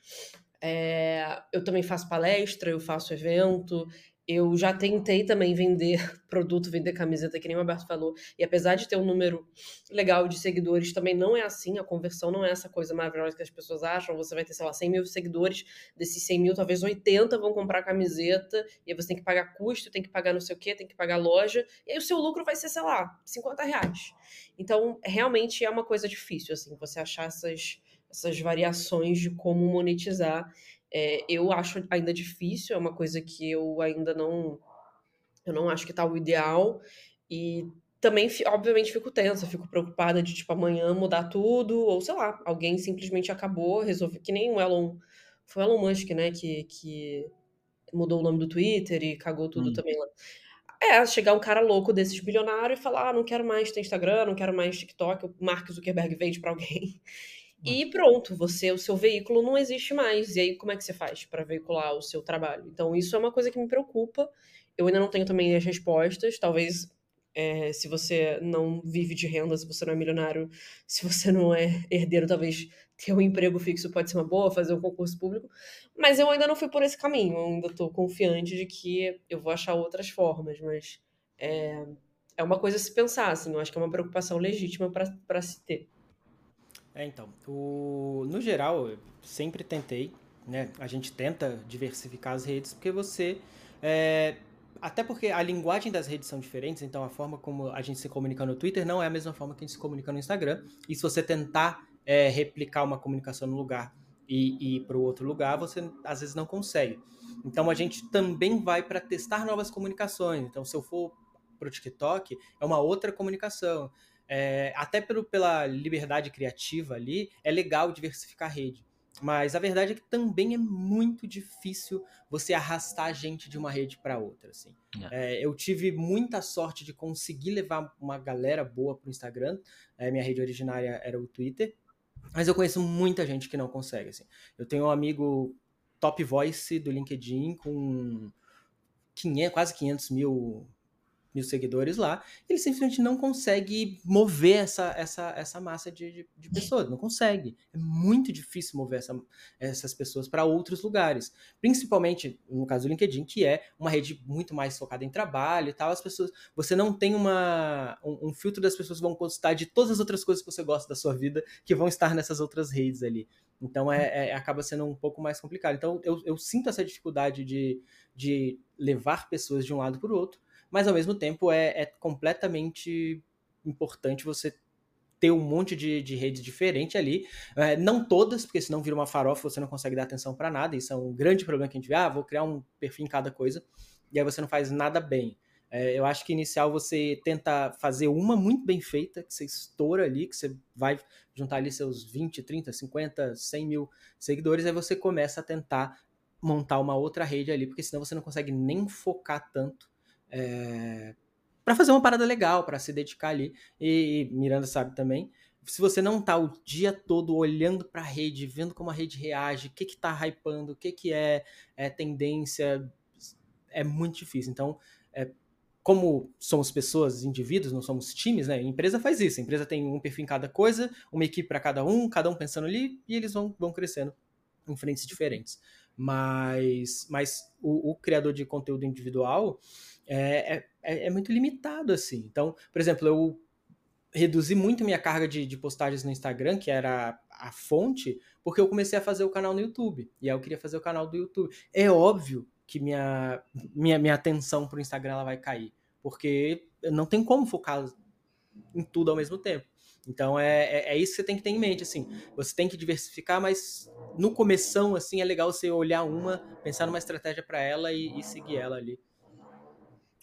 É, eu também faço palestra, eu faço evento, eu já tentei também vender produto, vender camiseta, que nem o Alberto falou, e apesar de ter um número legal de seguidores, também não é assim, a conversão não é essa coisa maravilhosa que as pessoas acham, você vai ter, sei lá, 100 mil seguidores, desses 100 mil, talvez 80 vão comprar camiseta, e aí você tem que pagar custo, tem que pagar não sei o que, tem que pagar loja, e aí o seu lucro vai ser, sei lá, 50 reais. Então, realmente é uma coisa difícil, assim, você achar essas, essas variações de como monetizar, É, eu acho ainda difícil, é uma coisa que eu ainda não. Eu não acho que tá o ideal. E também, obviamente, fico tensa, fico preocupada de, tipo, amanhã mudar tudo, ou sei lá, alguém simplesmente acabou, resolveu. Que nem o Elon. Foi o Elon Musk, né? Que, que mudou o nome do Twitter e cagou tudo hum. também lá. É, chegar um cara louco desses bilionários e falar: ah, não quero mais ter Instagram, não quero mais TikTok, o Mark Zuckerberg vende para alguém. E pronto, você, o seu veículo não existe mais. E aí, como é que você faz para veicular o seu trabalho? Então, isso é uma coisa que me preocupa. Eu ainda não tenho também as respostas. Talvez, é, se você não vive de renda, se você não é milionário, se você não é herdeiro, talvez ter um emprego fixo pode ser uma boa, fazer um concurso público. Mas eu ainda não fui por esse caminho. Eu ainda estou confiante de que eu vou achar outras formas. Mas é, é uma coisa a se pensar, assim. Eu acho que é uma preocupação legítima para se ter. É, então, o, no geral, eu sempre tentei, né? A gente tenta diversificar as redes porque você. É, até porque a linguagem das redes são diferentes, então a forma como a gente se comunica no Twitter não é a mesma forma que a gente se comunica no Instagram. E se você tentar é, replicar uma comunicação no lugar e, ir para o outro lugar, você às vezes não consegue. Então a gente também vai para testar novas comunicações. Então, se eu for para o TikTok, é uma outra comunicação é, até pelo, pela liberdade criativa ali, é legal diversificar a rede. Mas a verdade é que também é muito difícil você arrastar a gente de uma rede para outra. Assim. É. É, eu tive muita sorte de conseguir levar uma galera boa para o Instagram. É, minha rede originária era o Twitter. Mas eu conheço muita gente que não consegue. Assim. Eu tenho um amigo top voice do LinkedIn com 500, quase 500 mil mil seguidores lá, ele simplesmente não consegue mover essa, essa, essa massa de, de, de pessoas, não consegue. É muito difícil mover essa, essas pessoas para outros lugares, principalmente no caso do LinkedIn, que é uma rede muito mais focada em trabalho e tal, as pessoas, você não tem uma, um, um filtro das pessoas que vão gostar de todas as outras coisas que você gosta da sua vida, que vão estar nessas outras redes ali. Então é, é, acaba sendo um pouco mais complicado. Então eu, eu sinto essa dificuldade de, de levar pessoas de um lado para o outro, mas ao mesmo tempo é, é completamente importante você ter um monte de, de redes diferentes ali. É, não todas, porque senão vira uma farofa você não consegue dar atenção para nada. Isso é um grande problema que a gente vê. Ah, vou criar um perfil em cada coisa. E aí você não faz nada bem. É, eu acho que inicial você tenta fazer uma muito bem feita, que você estoura ali, que você vai juntar ali seus 20, 30, 50, 100 mil seguidores. Aí você começa a tentar montar uma outra rede ali, porque senão você não consegue nem focar tanto é, para fazer uma parada legal, para se dedicar ali. E, e, Miranda sabe também. Se você não tá o dia todo olhando para a rede, vendo como a rede reage, o que que tá hypando, o que que é, é tendência, é muito difícil. Então, é, como somos pessoas, indivíduos, não somos times, né? A empresa faz isso. A empresa tem um perfil em cada coisa, uma equipe para cada um, cada um pensando ali, e eles vão, vão crescendo em frentes diferentes. Mas, mas o, o criador de conteúdo individual, é, é, é, é, muito limitado, assim. Então, por exemplo, eu reduzi muito minha carga de, de, postagens no Instagram, que era a fonte, porque eu comecei a fazer o canal no YouTube. E aí eu queria fazer o canal do YouTube. É óbvio que minha, minha, minha atenção pro Instagram ela vai cair, porque não tem como focar em tudo ao mesmo tempo. Então é, é, é, isso que você tem que ter em mente, assim. Você tem que diversificar, mas no começão, assim, é legal você olhar uma, pensar numa estratégia para ela e, e seguir ela ali.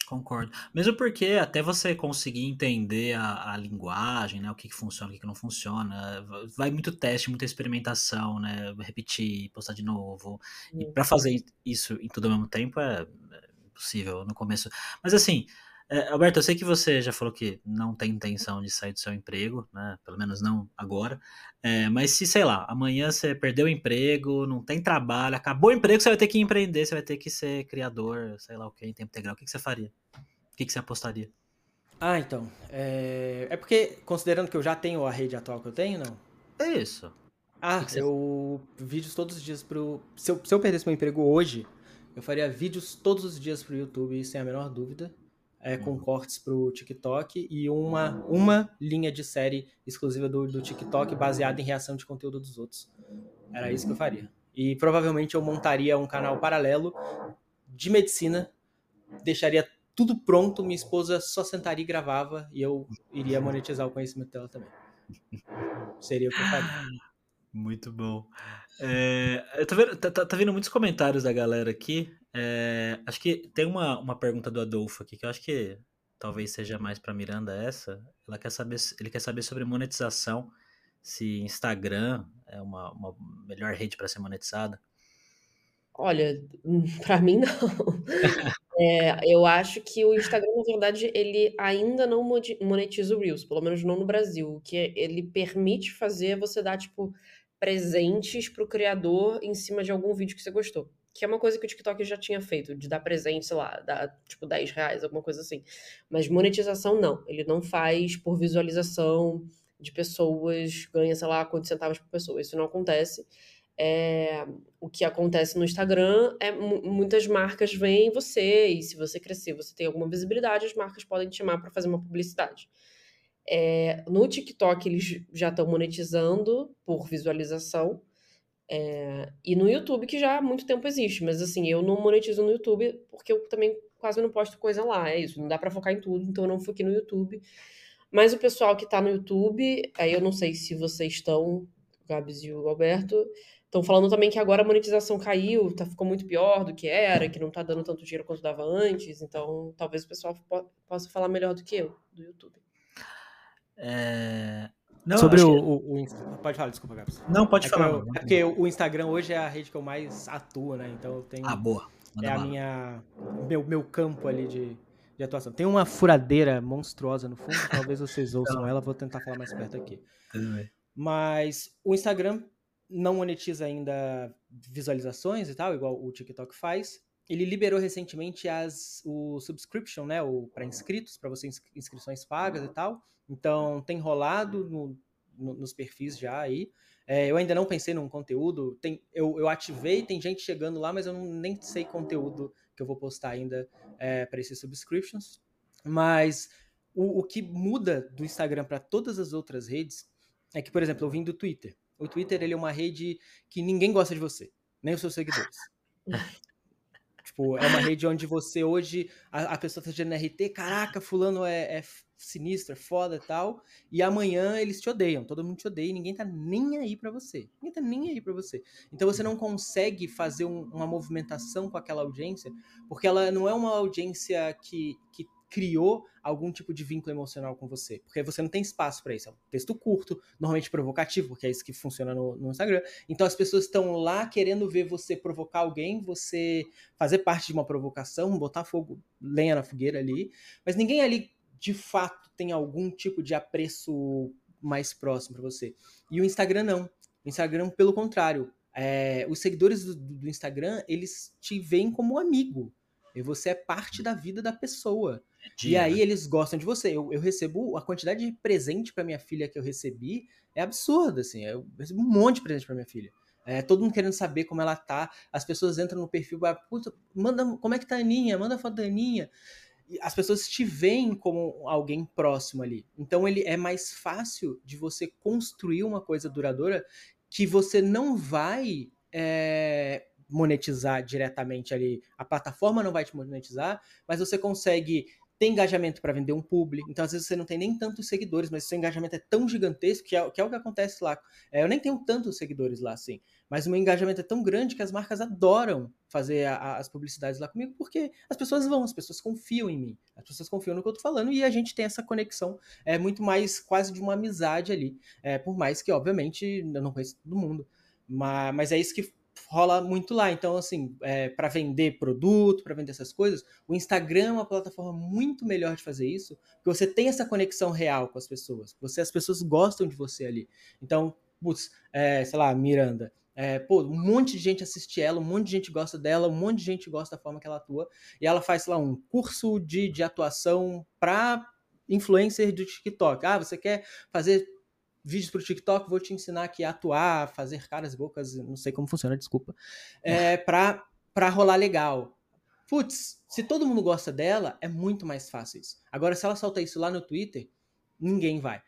Concordo. Mesmo porque até você conseguir entender a, a linguagem, né? O que, que funciona, o que, que não funciona, vai muito teste, muita experimentação, né? Repetir, postar de novo. E para fazer isso em tudo ao mesmo tempo é, é impossível no começo. Mas assim, é, Alberto, eu sei que você já falou que não tem intenção de sair do seu emprego, né? Pelo menos não agora. É, mas se, sei lá, amanhã você perdeu o emprego, não tem trabalho, acabou o emprego, você vai ter que empreender, você vai ter que ser criador, sei lá o que, em tempo integral. O que, que você faria? O que, que você apostaria? Ah, então. É... é porque, considerando que eu já tenho a rede atual que eu tenho, não? É isso. Ah, que que eu. Vídeos todos os dias pro. Se eu, se eu perdesse meu emprego hoje, eu faria vídeos todos os dias pro YouTube, sem a menor dúvida é, com uhum. cortes para o TikTok e uma, uma linha de série exclusiva do, do TikTok baseada em reação de conteúdo dos outros. Era isso que eu faria. E provavelmente eu montaria um canal paralelo de medicina, deixaria tudo pronto, minha esposa só sentaria e gravava e eu iria monetizar o conhecimento dela também. Seria o que eu faria. Muito bom. É, eu tô vendo, tá, tá, tá vendo muitos comentários da galera aqui. É, acho que tem uma, uma pergunta do Adolfo aqui que eu acho que talvez seja mais para Miranda essa. Ela quer saber, ele quer saber sobre monetização, se Instagram é uma, uma melhor rede para ser monetizada. Olha, para mim não. É, eu acho que o Instagram, na verdade, ele ainda não monetiza o Reels, pelo menos não no Brasil. O que ele permite fazer é você dar, tipo, presentes pro criador em cima de algum vídeo que você gostou. Que é uma coisa que o TikTok já tinha feito, de dar presente, sei lá, dar, tipo, 10 reais, alguma coisa assim. Mas monetização, não. Ele não faz por visualização de pessoas, ganha, sei lá, quantos centavos por pessoa. Isso não acontece. É, o que acontece no Instagram é muitas marcas veem você e se você crescer, você tem alguma visibilidade, as marcas podem te chamar para fazer uma publicidade. É, no TikTok eles já estão monetizando por visualização é, e no YouTube que já há muito tempo existe, mas assim eu não monetizo no YouTube porque eu também quase não posto coisa lá, é isso, não dá para focar em tudo, então eu não foquei no YouTube. Mas o pessoal que está no YouTube, aí eu não sei se vocês estão, Gabs e o Alberto, Estão falando também que agora a monetização caiu, tá, ficou muito pior do que era, que não está dando tanto dinheiro quanto dava antes. Então, talvez o pessoal po possa falar melhor do que eu, do YouTube. É... Não, Sobre o, o, o, Pode falar, desculpa, Gabs. Não, pode é falar. Eu, é porque o Instagram hoje é a rede que eu mais atuo, né? Então eu tenho. Ah, boa. Manda é a minha. Meu, meu campo ali de, de atuação. Tem uma furadeira monstruosa no fundo, talvez vocês ouçam ela, vou tentar falar mais perto aqui. Tudo bem. Mas o Instagram não monetiza ainda visualizações e tal, igual o TikTok faz. Ele liberou recentemente as, o subscription, né, para inscritos, para você inscrições pagas e tal. Então tem rolado no, no, nos perfis já aí. É, eu ainda não pensei num conteúdo. Tem, eu, eu ativei, tem gente chegando lá, mas eu não, nem sei conteúdo que eu vou postar ainda é, para esses subscriptions. Mas o, o que muda do Instagram para todas as outras redes é que, por exemplo, eu vim do Twitter. O Twitter ele é uma rede que ninguém gosta de você, nem os seus seguidores. tipo, é uma rede onde você hoje, a, a pessoa tá dizendo RT, caraca, fulano é, é sinistro, é foda e tal, e amanhã eles te odeiam, todo mundo te odeia e ninguém tá nem aí para você. Ninguém tá nem aí para você. Então você não consegue fazer um, uma movimentação com aquela audiência, porque ela não é uma audiência que, que criou algum tipo de vínculo emocional com você. Porque você não tem espaço para isso. É um texto curto, normalmente provocativo, porque é isso que funciona no, no Instagram. Então as pessoas estão lá querendo ver você provocar alguém, você fazer parte de uma provocação, botar fogo, lenha na fogueira ali. Mas ninguém ali, de fato, tem algum tipo de apreço mais próximo para você. E o Instagram não. O Instagram, pelo contrário, é, os seguidores do, do Instagram, eles te veem como amigo. E você é parte da vida da pessoa. Dia, e aí né? eles gostam de você. Eu, eu recebo a quantidade de presente para minha filha que eu recebi é absurda, assim. Eu recebi um monte de presente para minha filha. É, todo mundo querendo saber como ela tá. As pessoas entram no perfil, puta, manda, como é que tá a Aninha? Manda foto da Aninha. E as pessoas te veem como alguém próximo ali. Então ele é mais fácil de você construir uma coisa duradoura que você não vai é, monetizar diretamente ali. A plataforma não vai te monetizar, mas você consegue tem engajamento para vender um publi, então às vezes você não tem nem tantos seguidores, mas seu engajamento é tão gigantesco que é, que é o que acontece lá. É, eu nem tenho tantos seguidores lá assim, mas o meu engajamento é tão grande que as marcas adoram fazer a, a, as publicidades lá comigo, porque as pessoas vão, as pessoas confiam em mim, as pessoas confiam no que eu tô falando e a gente tem essa conexão, é muito mais quase de uma amizade ali, é, por mais que, obviamente, eu não conheço todo mundo, mas, mas é isso que rola muito lá. Então, assim, é, para vender produto, para vender essas coisas, o Instagram é uma plataforma muito melhor de fazer isso, porque você tem essa conexão real com as pessoas. Você, as pessoas gostam de você ali. Então, putz, é, sei lá, Miranda. É, pô, um monte de gente assiste ela, um monte de gente gosta dela, um monte de gente gosta da forma que ela atua. E ela faz, sei lá, um curso de, de atuação para influencer do TikTok. Ah, você quer fazer vídeos para o TikTok, vou te ensinar aqui a atuar, fazer caras e bocas, não sei como funciona, desculpa, é, pra, pra rolar legal. Putz, se todo mundo gosta dela, é muito mais fácil isso. Agora, se ela solta isso lá no Twitter, ninguém vai.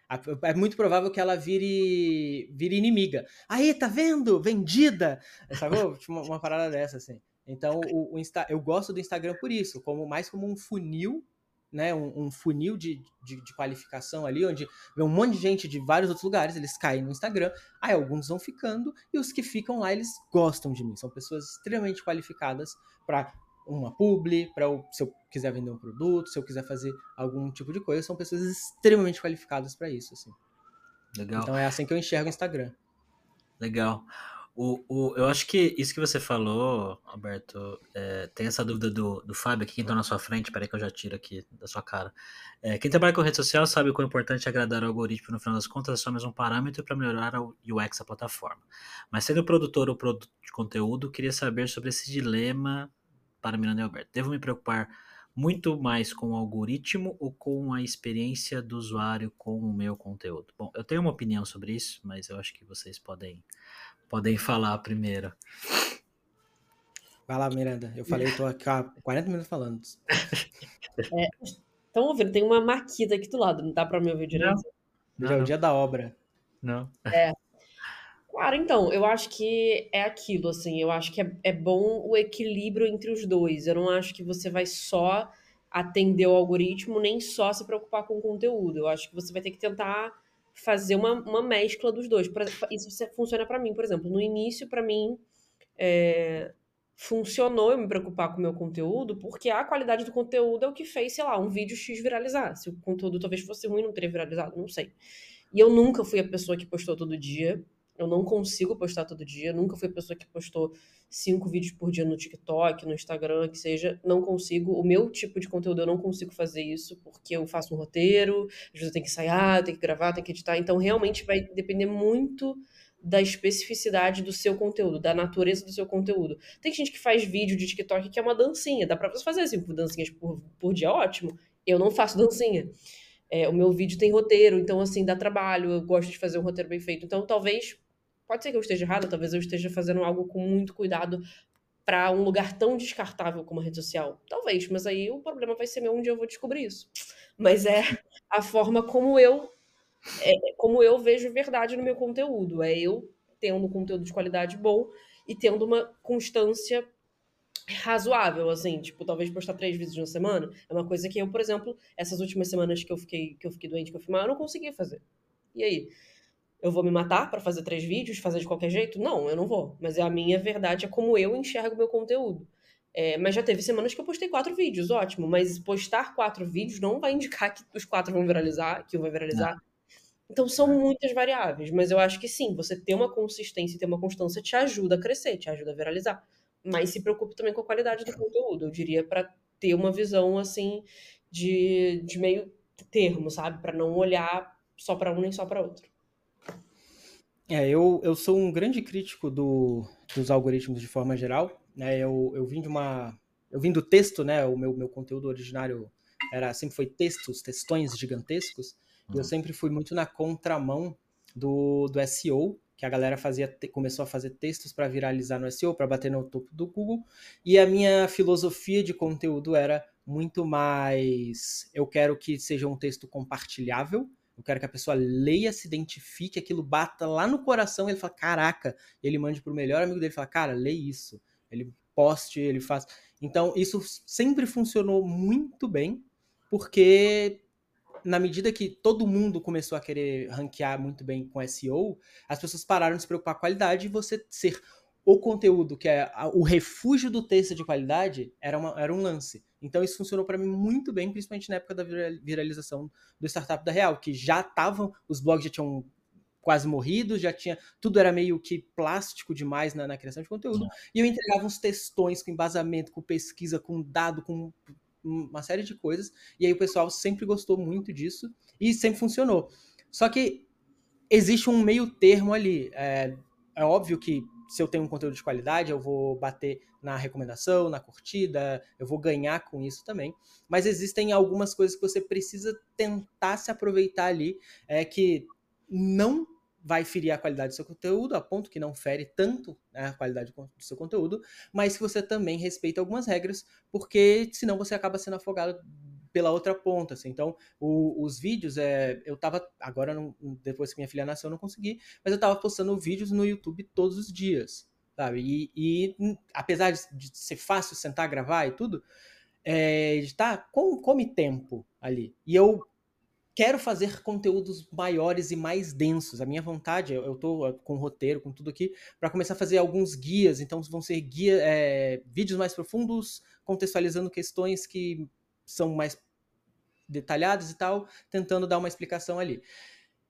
É muito provável que ela vire, vire inimiga. Aí, tá vendo? Vendida! Sacou? Tipo, uma, uma parada dessa, assim. Então, o, o Insta, eu gosto do Instagram por isso, como mais como um funil né, um, um funil de, de, de, qualificação ali, onde vem um monte de gente de vários outros lugares, eles caem no Instagram, aí alguns vão ficando, e os que ficam lá, eles gostam de mim. São pessoas extremamente qualificadas para uma publi, para se eu quiser vender um produto, se eu quiser fazer algum tipo de coisa, são pessoas extremamente qualificadas para isso, assim. Legal. Então é assim que eu enxergo o Instagram. Legal. O, o, eu acho que isso que você falou, Alberto, é, tem essa dúvida do, do Fábio aqui, que entrou na sua frente, peraí que eu já tiro aqui da sua cara. É, quem trabalha com rede social sabe o quão importante é agradar o algoritmo, no final das contas é só mais um parâmetro para melhorar o UX da plataforma. Mas sendo produtor ou produto de conteúdo, queria saber sobre esse dilema para Miranda e Alberto. Devo me preocupar muito mais com o algoritmo ou com a experiência do usuário com o meu conteúdo? Bom, eu tenho uma opinião sobre isso, mas eu acho que vocês podem podem falar primeiro. Vai lá, Miranda. Eu falei, eu tô aqui há 40 minutos falando. É, então, ouvindo, tem uma maquita aqui do lado, não dá pra me ouvir direito? Não. Já é o dia da obra. Não. É. Claro, então, eu acho que é aquilo, assim, eu acho que é, é bom o equilíbrio entre os dois. Eu não acho que você vai só atender o algoritmo, nem só se preocupar com o conteúdo. Eu acho que você vai ter que tentar fazer uma, uma mescla dos dois. Isso funciona para mim, por exemplo. No início, para mim, é, funcionou eu me preocupar com o meu conteúdo, porque a qualidade do conteúdo é o que fez, sei lá, um vídeo X viralizar. Se o conteúdo talvez fosse ruim, não teria viralizado, não sei. E eu nunca fui a pessoa que postou todo dia. Eu não consigo postar todo dia. Nunca fui a pessoa que postou cinco vídeos por dia no TikTok, no Instagram, que seja. Não consigo. O meu tipo de conteúdo eu não consigo fazer isso, porque eu faço um roteiro, às vezes eu tenho que ensaiar, tenho que gravar, tenho que editar. Então, realmente vai depender muito da especificidade do seu conteúdo, da natureza do seu conteúdo. Tem gente que faz vídeo de TikTok que é uma dancinha. Dá pra você fazer cinco dancinhas por, por dia, ótimo. Eu não faço dancinha. É, o meu vídeo tem roteiro, então, assim, dá trabalho. Eu gosto de fazer um roteiro bem feito. Então, talvez Pode ser que eu esteja errada, talvez eu esteja fazendo algo com muito cuidado para um lugar tão descartável como a rede social. Talvez, mas aí o problema vai ser meu onde eu vou descobrir isso. Mas é a forma como eu é, como eu vejo verdade no meu conteúdo. É eu tendo um conteúdo de qualidade bom e tendo uma constância razoável, assim, tipo, talvez postar três vezes na semana. É uma coisa que eu, por exemplo, essas últimas semanas que eu fiquei, que eu fiquei doente, que eu filmar, eu não conseguia fazer. E aí? Eu vou me matar para fazer três vídeos, fazer de qualquer jeito? Não, eu não vou. Mas é a minha verdade, é como eu enxergo meu conteúdo. É, mas já teve semanas que eu postei quatro vídeos, ótimo. Mas postar quatro vídeos não vai indicar que os quatro vão viralizar, que um vai viralizar. Não. Então são muitas variáveis. Mas eu acho que sim, você ter uma consistência e ter uma constância te ajuda a crescer, te ajuda a viralizar. Mas se preocupe também com a qualidade do conteúdo. Eu diria para ter uma visão assim de, de meio termo, sabe? Para não olhar só para um nem só para outro. É, eu, eu sou um grande crítico do, dos algoritmos de forma geral. Né? Eu, eu vim de uma. Eu vim do texto, né? O meu, meu conteúdo originário era sempre foi textos, textões gigantescos. Uhum. E eu uhum. sempre fui muito na contramão do, do SEO, que a galera fazia, começou a fazer textos para viralizar no SEO, para bater no topo do Google. E a minha filosofia de conteúdo era muito mais. Eu quero que seja um texto compartilhável eu quero que a pessoa leia, se identifique, aquilo bata lá no coração, ele fala, caraca, ele mande pro melhor amigo dele, fala, cara, lê isso. Ele poste, ele faz. Então, isso sempre funcionou muito bem, porque na medida que todo mundo começou a querer ranquear muito bem com SEO, as pessoas pararam de se preocupar com a qualidade e você ser o conteúdo, que é o refúgio do texto de qualidade, era, uma, era um lance. Então isso funcionou para mim muito bem, principalmente na época da viralização do Startup da Real, que já estavam, os blogs já tinham quase morrido, já tinha, tudo era meio que plástico demais na, na criação de conteúdo, e eu entregava uns textões com embasamento, com pesquisa, com dado, com uma série de coisas, e aí o pessoal sempre gostou muito disso, e sempre funcionou. Só que existe um meio termo ali, é, é óbvio que se eu tenho um conteúdo de qualidade, eu vou bater na recomendação, na curtida, eu vou ganhar com isso também. Mas existem algumas coisas que você precisa tentar se aproveitar ali, é que não vai ferir a qualidade do seu conteúdo, a ponto que não fere tanto né, a qualidade do seu conteúdo, mas que você também respeita algumas regras, porque senão você acaba sendo afogado pela outra ponta, assim. Então, o, os vídeos, é, eu tava, agora, não, depois que minha filha nasceu, eu não consegui, mas eu tava postando vídeos no YouTube todos os dias, sabe? E, e apesar de, ser fácil sentar, gravar e tudo, é, editar come tempo ali. E eu quero fazer conteúdos maiores e mais densos. A minha vontade, eu estou com roteiro, com tudo aqui, para começar a fazer alguns guias. Então vão ser guia, é, vídeos mais profundos, contextualizando questões que são mais detalhadas e tal, tentando dar uma explicação ali.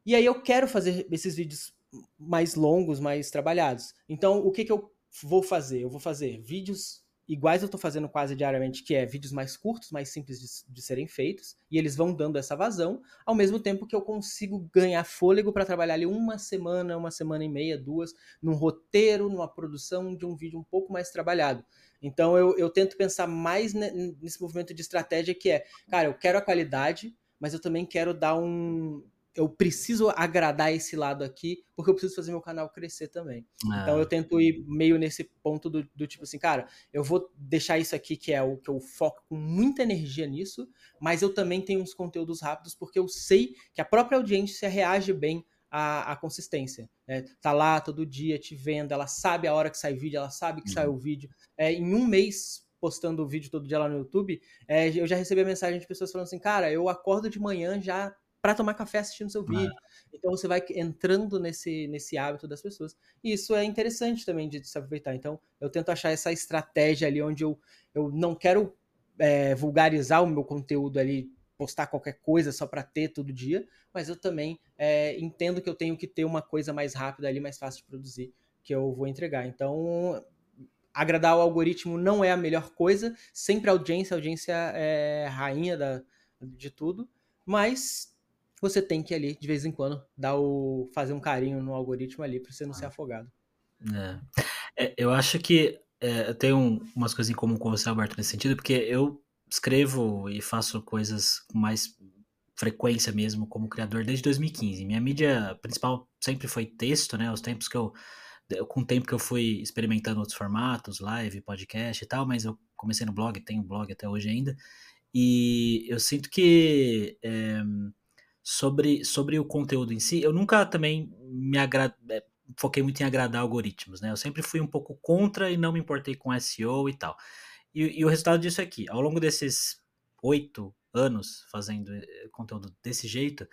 E aí eu quero fazer esses vídeos mais longos, mais trabalhados. Então, o que, que eu vou fazer? Eu vou fazer vídeos iguais eu estou fazendo quase diariamente, que é vídeos mais curtos, mais simples de, de, serem feitos, e eles vão dando essa vazão, ao mesmo tempo que eu consigo ganhar fôlego para trabalhar ali uma semana, uma semana e meia, duas, num roteiro, numa produção de um vídeo um pouco mais trabalhado. Então eu, eu tento pensar mais nesse movimento de estratégia que é, cara, eu quero a qualidade, mas eu também quero dar um, eu preciso agradar esse lado aqui, porque eu preciso fazer meu canal crescer também. Ah. Então eu tento ir meio nesse ponto do, do, tipo assim, cara, eu vou deixar isso aqui que é o que eu foco com muita energia nisso, mas eu também tenho uns conteúdos rápidos, porque eu sei que a própria audiência reage bem à, à consistência. Né? Tá lá todo dia te vendo, ela sabe a hora que sai vídeo, ela sabe que uhum. sai o vídeo. É, em um mês postando o vídeo todo dia lá no YouTube, é, eu já recebi a mensagem de pessoas falando assim, cara, eu acordo de manhã já para tomar café assistindo seu vídeo. Então você vai entrando nesse, nesse hábito das pessoas. E isso é interessante também de se aproveitar. Então eu tento achar essa estratégia ali onde eu, eu não quero é, vulgarizar o meu conteúdo ali, postar qualquer coisa só para ter todo dia, mas eu também é, entendo que eu tenho que ter uma coisa mais rápida ali, mais fácil de produzir, que eu vou entregar. Então agradar o algoritmo não é a melhor coisa, sempre a audiência, a audiência é rainha da, de tudo, mas você tem que ali, de vez em quando, dar o, fazer um carinho no algoritmo ali para você não ser afogado. É. É, eu acho que é, eu tenho umas coisas em comum com você, Alberto, nesse sentido, porque eu escrevo e faço coisas com mais frequência mesmo como criador desde 2015. Minha mídia principal sempre foi texto, né? Os tempos que eu com o tempo que eu fui experimentando outros formatos, live, podcast e tal, mas eu comecei no blog, tenho blog até hoje ainda, e eu sinto que é, sobre, sobre o conteúdo em si, eu nunca também me agra... É, foquei muito em agradar algoritmos, né? Eu sempre fui um pouco contra e não me importei com SEO e tal. E, e o resultado disso é que, ao longo desses oito anos fazendo eh, conteúdo desse jeito,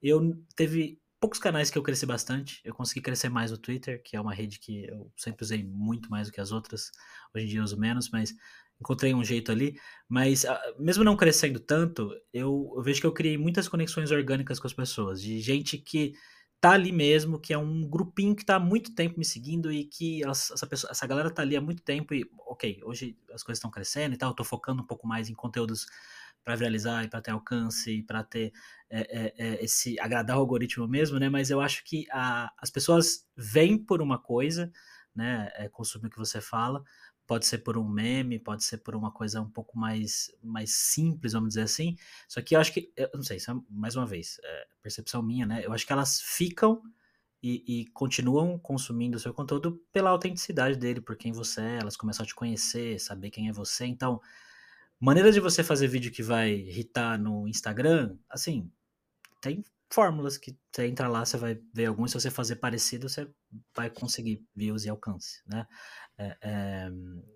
eu teve poucos canais que eu cresci bastante. Eu consegui crescer mais no Twitter, que é uma rede que eu sempre usei muito mais do que as outras. Hoje em dia eu uso menos, mas encontrei um jeito ali, mas ah, mesmo não crescendo tanto, eu, eu, vejo que eu criei muitas conexões orgânicas com as pessoas, de gente que tá ali mesmo, que é um grupinho que tá há muito tempo me seguindo e que essa, pessoa, essa galera tá ali há muito tempo e, ok, hoje as coisas estão crescendo e tal, eu tô focando um pouco mais em conteúdos para viralizar e para ter alcance e para ter é, é, esse agradar o algoritmo mesmo, né? Mas eu acho que a, as pessoas vêm por uma coisa, né? É, consumir o que você fala, pode ser por um meme, pode ser por uma coisa um pouco mais, mais simples, vamos dizer assim. Só que eu acho que, eu não sei, é, mais uma vez, é percepção minha, né? Eu acho que elas ficam e, e, continuam consumindo o seu conteúdo pela autenticidade dele, por quem você é, elas começam a te conhecer, saber quem é você. Então, maneira de você fazer vídeo que vai irritar no Instagram, assim, tem fórmulas que você entra lá, você vai ver alguns, se você fazer parecido, você vai conseguir views e alcance, né? É, é,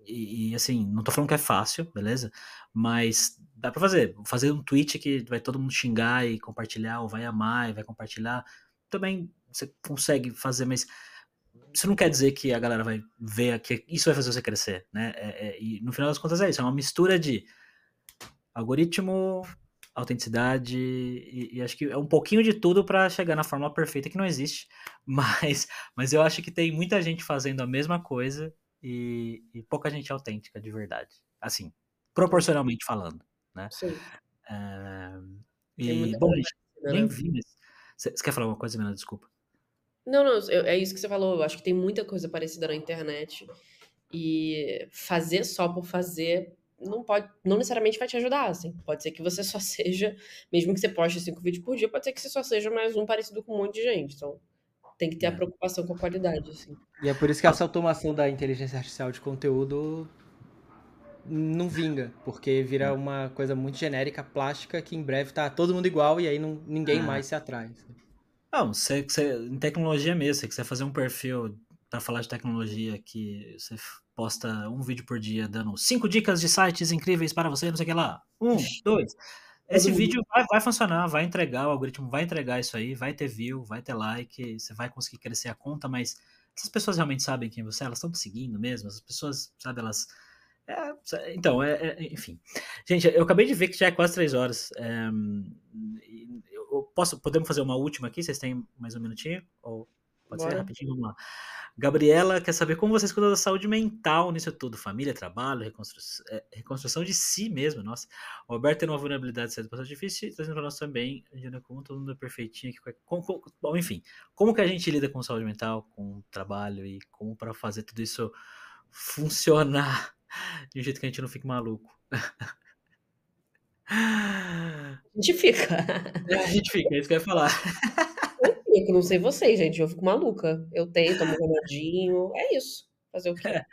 e, e, assim, não tô falando que é fácil, beleza? Mas dá pra fazer. Fazer um tweet que vai todo mundo xingar e compartilhar, ou vai amar e vai compartilhar. Também você consegue fazer, mas isso não quer dizer que a galera vai ver que isso vai fazer você crescer, né? É, é, e no final das contas é isso, é uma mistura de algoritmo, autenticidade e, e, acho que é um pouquinho de tudo para chegar na fórmula perfeita que não existe, mas, mas eu acho que tem muita gente fazendo a mesma coisa e, e pouca gente autêntica de verdade. Assim, proporcionalmente falando, né? Sim. É, e, bom, gente, nem vi. Você quer falar alguma coisa, Mina? Desculpa. Não, não, é isso que você falou. Eu acho que tem muita coisa parecida na internet. E fazer só por fazer não pode, não necessariamente vai te ajudar, assim. Pode ser que você só seja, mesmo que você poste cinco vídeos por dia, pode ser que você só seja mais um parecido com um monte de gente. Então, tem que ter a é. preocupação com a qualidade, assim. E é por isso que essa automação da inteligência artificial de conteúdo não vinga, porque vira uma coisa muito genérica, plástica, que em breve tá todo mundo igual e aí não, ninguém ah. mais se atrai. Não, você, você, em tecnologia mesmo, você quiser fazer um perfil para falar de tecnologia que você posta um vídeo por dia dando cinco dicas de sites incríveis para você, não sei o que lá. Um, dois. Esse vídeo vai, vai funcionar, vai entregar, o algoritmo vai entregar isso aí, vai ter view, vai ter like, você vai conseguir crescer a conta, mas essas pessoas realmente sabem quem você é? Elas estão te seguindo mesmo? As pessoas, sabe, elas. É, então, é, é, enfim. Gente, eu acabei de ver que já é quase três horas. É, eu posso, podemos fazer uma última aqui? Vocês têm mais um minutinho? Ou pode Bora. ser rapidinho? Vamos lá. Gabriela quer saber como vocês cuidam da saúde mental nisso tudo. Família, trabalho, reconstrução, é, reconstrução de si mesmo. Nossa, o Alberto tem uma vulnerabilidade certa bastante difícil, trazendo para nós também. Ainda como todo mundo é perfeitinho. Aqui, com, com, bom, enfim, como que a gente lida com saúde mental, com trabalho e como para fazer tudo isso funcionar de um jeito que a gente não fique maluco. A gente fica. A gente fica, é isso que eu ia falar. fico, não sei vocês, gente, eu fico maluca. Eu tenho, tomo remedinho, é isso. Fazer o quê? É.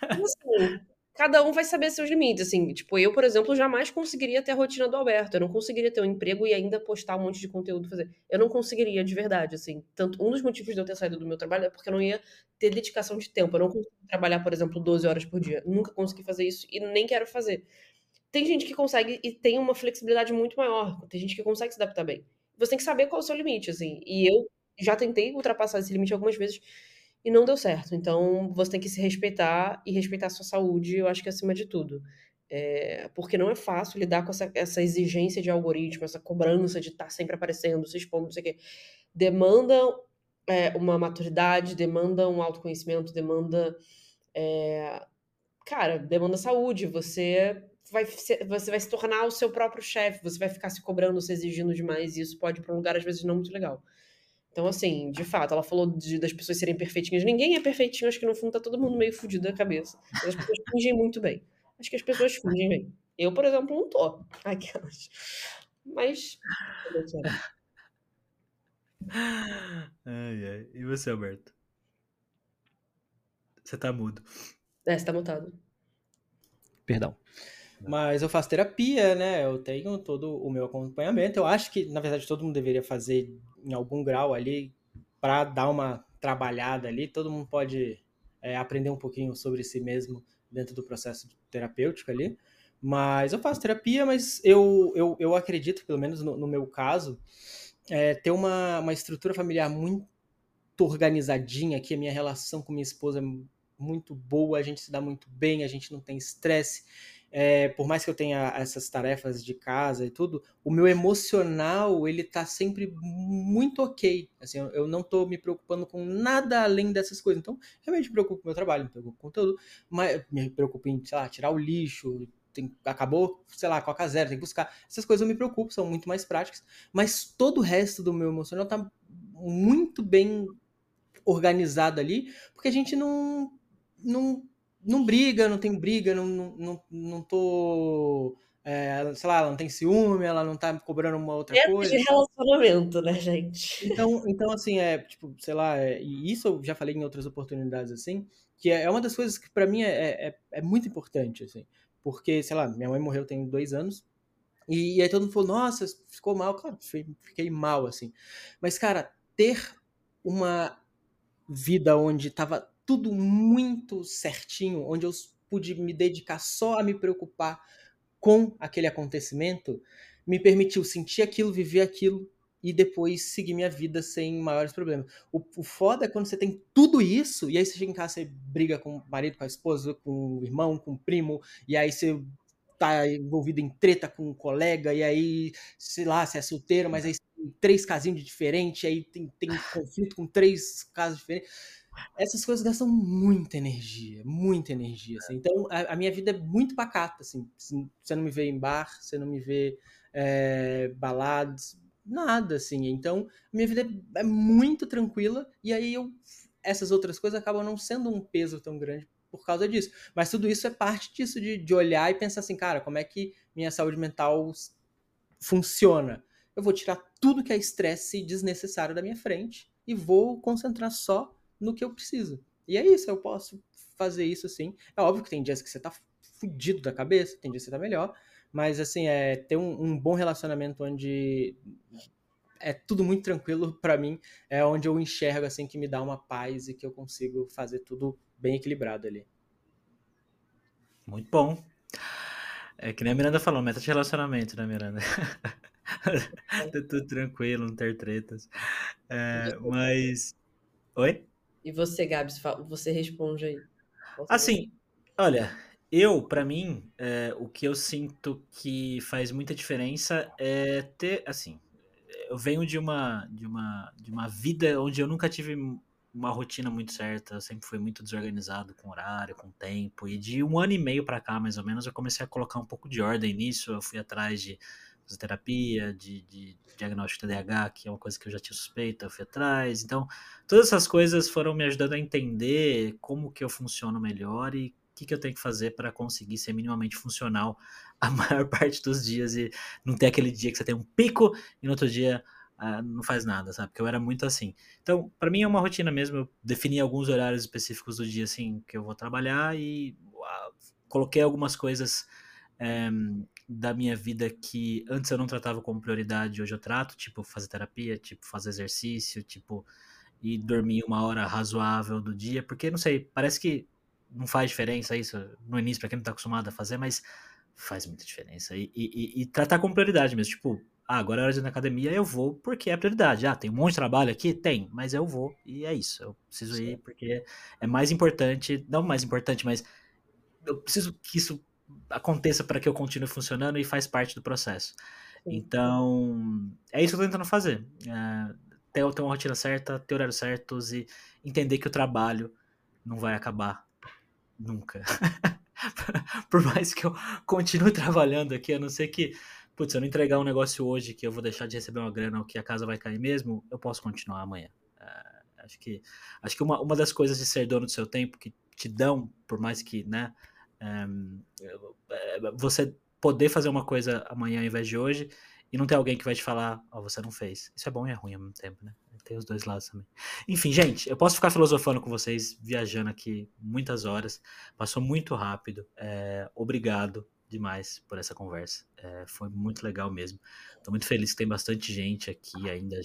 assim, cada um vai saber seus limites, assim, tipo, eu, por exemplo, jamais conseguiria ter a rotina do Alberto, eu não conseguiria ter um emprego e ainda postar um monte de conteúdo, fazer, eu não conseguiria, de verdade, assim, tanto, um dos motivos de eu ter saído do meu trabalho é porque eu não ia ter dedicação de tempo, eu não consigo trabalhar, por exemplo, 12 horas por dia, nunca consegui fazer isso e nem quero fazer. Tem gente que consegue e tem uma flexibilidade muito maior, tem gente que consegue se adaptar bem você tem que saber qual é o seu limite, assim. E eu já tentei ultrapassar esse limite algumas vezes e não deu certo. Então, você tem que se respeitar e respeitar a sua saúde, eu acho que acima de tudo. É, porque não é fácil lidar com essa, essa, exigência de algoritmo, essa cobrança de estar tá sempre aparecendo, se expondo, não sei o quê. Demanda é, uma maturidade, demanda um autoconhecimento, demanda. É, cara, demanda saúde. Você vai ser, você vai se tornar o seu próprio chefe, você vai ficar se cobrando, se exigindo demais, e isso pode ir para um lugar, às vezes, não muito legal. Então, assim, de fato, ela falou de, das pessoas serem perfeitinhas. Ninguém é perfeitinho, acho que no fundo tá todo mundo meio fudido da cabeça. Mas as pessoas fingem muito bem. Acho que as pessoas fingem bem. Eu, por exemplo, não tô. Aquelas. Mas. Ai, ai. E você, Alberto? Você tá mudo. É, você tá mutado. Perdão. Mas eu faço terapia, né? Eu tenho todo o meu acompanhamento. Eu acho que, na verdade, todo mundo deveria fazer em algum grau ali para dar uma trabalhada ali. Todo mundo pode é, aprender um pouquinho sobre si mesmo dentro do processo terapêutico ali. Mas eu faço terapia, mas eu, eu, eu acredito, pelo menos no, no meu caso, é, ter uma, uma estrutura familiar muito organizadinha, que a minha relação com minha esposa é muito boa, a gente se dá muito bem, a gente não tem estresse é, por mais que eu tenha essas tarefas de casa e tudo, o meu emocional, ele tá sempre muito ok. Assim, eu, não tô me preocupando com nada além dessas coisas. Então, realmente me preocupo com o meu trabalho, me preocupo com tudo, mas me preocupo em, sei lá, tirar o lixo, tem, acabou, sei lá, Coca Zero, tem que buscar. Essas coisas eu me preocupo, são muito mais práticas. Mas todo o resto do meu emocional tá muito bem organizado ali, porque a gente não, não não briga, não tem briga, não, não, não, tô. É, sei lá, ela não tem ciúme, ela não tá cobrando uma outra é coisa. de relacionamento, né, gente? Então, então assim, é, tipo, sei lá, é, e isso eu já falei em outras oportunidades, assim, que é, é uma das coisas que para mim é, é, é, muito importante, assim, porque, sei lá, minha mãe morreu tem dois anos, e, e aí todo mundo falou, nossa, ficou mal, claro, fiquei mal, assim, mas, cara, ter uma vida onde tava tudo muito certinho, onde eu pude me dedicar só a me preocupar com aquele acontecimento, me permitiu sentir aquilo, viver aquilo e depois seguir minha vida sem maiores problemas. O, o foda é quando você tem tudo isso e aí você chega em casa, você briga com o marido, com a esposa, com o irmão, com o primo, e aí você tá envolvido em treta com um colega, e aí, sei lá, você é solteiro, mas aí tem três casinhos diferentes, aí tem, tem conflito com três casos diferentes essas coisas gastam muita energia, muita energia. Assim. Então, a, a, minha vida é muito pacata. Assim. Você não me vê em bar, você não me vê é, baladas, nada. assim. Então, a minha vida é, é muito tranquila. E aí, eu, essas outras coisas acabam não sendo um peso tão grande por causa disso. Mas tudo isso é parte disso, de, de olhar e pensar assim, cara, como é que minha saúde mental funciona? Eu vou tirar tudo que é estresse desnecessário da minha frente e vou concentrar só no que eu preciso. E é isso, eu posso fazer isso assim. É óbvio que tem dias que você tá fudido da cabeça, tem dias que você tá melhor, mas assim, é ter um, um bom relacionamento onde é tudo muito tranquilo para mim, é onde eu enxergo assim que me dá uma paz e que eu consigo fazer tudo bem equilibrado ali. Muito bom. É que nem a Miranda falou, meta de relacionamento, né, Miranda? ter tudo tranquilo, não ter tretas. É, mas. Oi? E você, Gabs, você responde aí. Assim, olha, eu, para mim, é, o que eu sinto que faz muita diferença é ter, assim, eu venho de uma, de uma, de uma vida onde eu nunca tive uma rotina muito certa, eu sempre fui muito desorganizado com horário, com tempo, e de um ano e meio para cá, mais ou menos, eu comecei a colocar um pouco de ordem nisso, eu fui atrás de fisioterapia, de, de diagnóstico TDAH, que é uma coisa que eu já tinha suspeita, eu fui atrás. Então, todas essas coisas foram me ajudando a entender como que eu funciono melhor e o que, que eu tenho que fazer para conseguir ser minimamente funcional a maior parte dos dias e não ter aquele dia que você tem um pico e no outro dia uh, não faz nada, sabe? Porque eu era muito assim. Então, para mim é uma rotina mesmo. Eu defini alguns horários específicos do dia, assim, que eu vou trabalhar e uh, coloquei algumas coisas é, da minha vida que antes eu não tratava como prioridade, hoje eu trato, tipo fazer terapia, tipo fazer exercício, tipo ir dormir uma hora razoável do dia, porque não sei, parece que não faz diferença isso no início para quem não tá acostumado a fazer, mas faz muita diferença. E, e, e, tratar como prioridade mesmo, tipo, ah, agora é hora de ir na academia, eu vou porque é prioridade. Ah, tem um monte de trabalho aqui? Tem, mas eu vou e é isso. Eu preciso Sim. ir porque é mais importante, não mais importante, mas eu preciso que isso aconteça para que eu continue funcionando e faz parte do processo. Então, é isso que eu tô tentando fazer. É, ter, ter uma rotina certa, ter horários certos e entender que o trabalho não vai acabar nunca. Por mais que eu continue trabalhando aqui, a não ser que, putz, se eu não entregar um negócio hoje que eu vou deixar de receber uma grana ou que a casa vai cair mesmo, eu posso continuar amanhã. É, acho que, acho que uma, uma das coisas de ser dono do seu tempo que te dão, por mais que, né, você poder fazer uma coisa amanhã ao invés de hoje e não ter alguém que vai te falar, ó, oh, você não fez. Isso é bom e é ruim ao mesmo tempo, né? Tem os dois lados também. Enfim, gente, eu posso ficar filosofando com vocês, viajando aqui muitas horas. Passou muito rápido. É, obrigado demais por essa conversa. É, foi muito legal mesmo. Estou muito feliz que tem bastante gente aqui ainda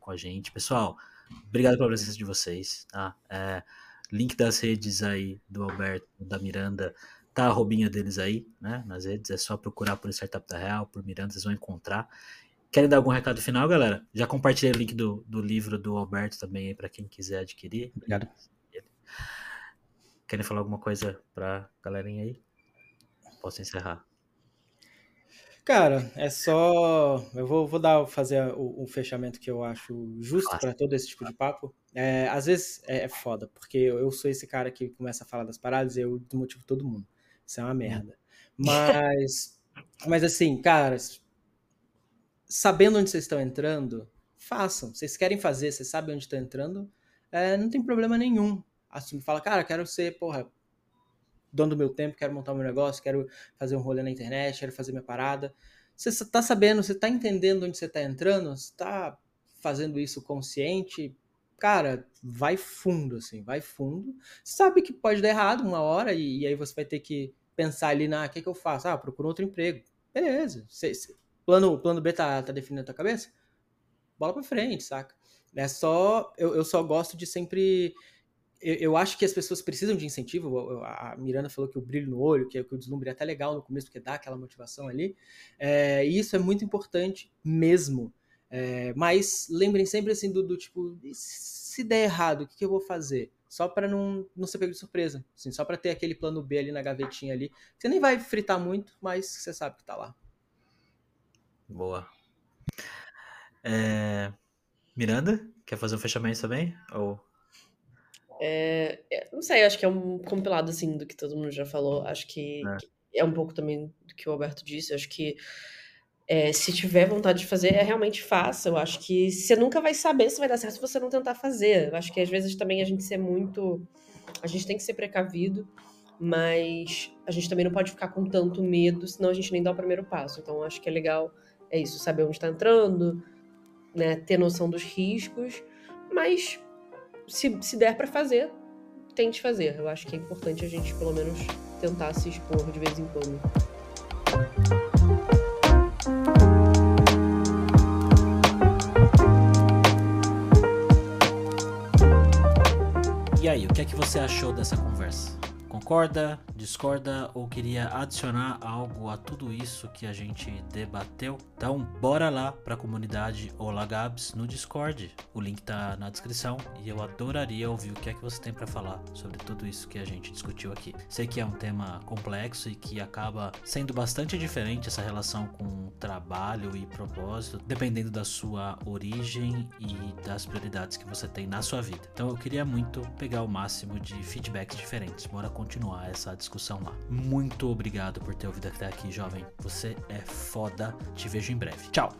com a gente. Pessoal, obrigado pela presença de vocês. Tá? É, Link das redes aí do Alberto, da Miranda, tá a robinha deles aí, né? Nas redes, é só procurar por Startup da Real, por Miranda, vocês vão encontrar. Querem dar algum recado final, galera? Já compartilhei o link do, do livro do Alberto também aí para quem quiser adquirir. Obrigado. Querem falar alguma coisa pra galerinha aí? Posso encerrar. Cara, é só. Eu vou, vou dar, fazer o, o fechamento que eu acho justo para todo esse tipo de papo. É, às vezes é, é, foda, porque eu sou esse cara que começa a falar das paradas e eu desmotivo todo mundo. Isso é uma merda. Mas, mas assim, cara, sabendo onde vocês estão entrando, façam. Vocês querem fazer, vocês sabem onde estão entrando, é, não tem problema nenhum. Assim, fala, cara, quero ser, porra, dono do meu tempo, quero montar meu negócio, quero fazer um rolê na internet, quero fazer minha parada. Você está sabendo, você está entendendo onde você está entrando, você está fazendo isso consciente, cara, vai fundo, assim, vai fundo. Sabe que pode dar errado uma hora e, e aí você vai ter que pensar ali na, o que, que eu faço? Ah, procura outro emprego. Beleza. Cê, cê, plano, plano B tá, tá definido na tua cabeça? Bola pra frente, saca? É só, eu, eu só gosto de sempre eu, eu, acho que as pessoas precisam de incentivo. A Miranda falou que o brilho no olho, que, que o deslumbre é até legal no começo, porque dá aquela motivação ali. É, e isso é muito importante mesmo. É, mas lembrem sempre assim do, do, tipo, se der errado, o que, que eu vou fazer? Só para não, não ser pego de surpresa. Assim, só para ter aquele plano B ali na gavetinha ali. Você nem vai fritar muito, mas você sabe que tá lá. Boa. É... Miranda, quer fazer um fechamento também? Ou é, é, não sei, acho que é um compilado, assim, do que todo mundo já falou. Acho que é, é um pouco também do que o Alberto disse. Acho que é, se tiver vontade de fazer, é realmente faça. Eu acho que você nunca vai saber se vai dar certo se você não tentar fazer. Eu acho que às vezes também a gente ser muito. A gente tem que ser precavido, mas a gente também não pode ficar com tanto medo, senão a gente nem dá o primeiro passo. Então acho que é legal, é isso, saber onde está entrando, né, ter noção dos riscos, mas se, se der para fazer, tente fazer. Eu acho que é importante a gente, pelo menos, tentar se expor de vez em quando. E aí, o que é que você achou dessa conversa? Concorda, discorda ou queria adicionar algo a tudo isso que a gente debateu? Então, bora lá para a comunidade Olá Gabs no Discord. O link tá na descrição e eu adoraria ouvir o que é que você tem para falar sobre tudo isso que a gente discutiu aqui. Sei que é um tema complexo e que acaba sendo bastante diferente essa relação com trabalho e propósito, dependendo da sua origem e das prioridades que você tem na sua vida. Então, eu queria muito pegar o máximo de feedbacks diferentes. Bora continuar essa discussão lá. Muito obrigado por ter ouvido até aqui, jovem. Você é foda. Te vejo em breve. Tchau.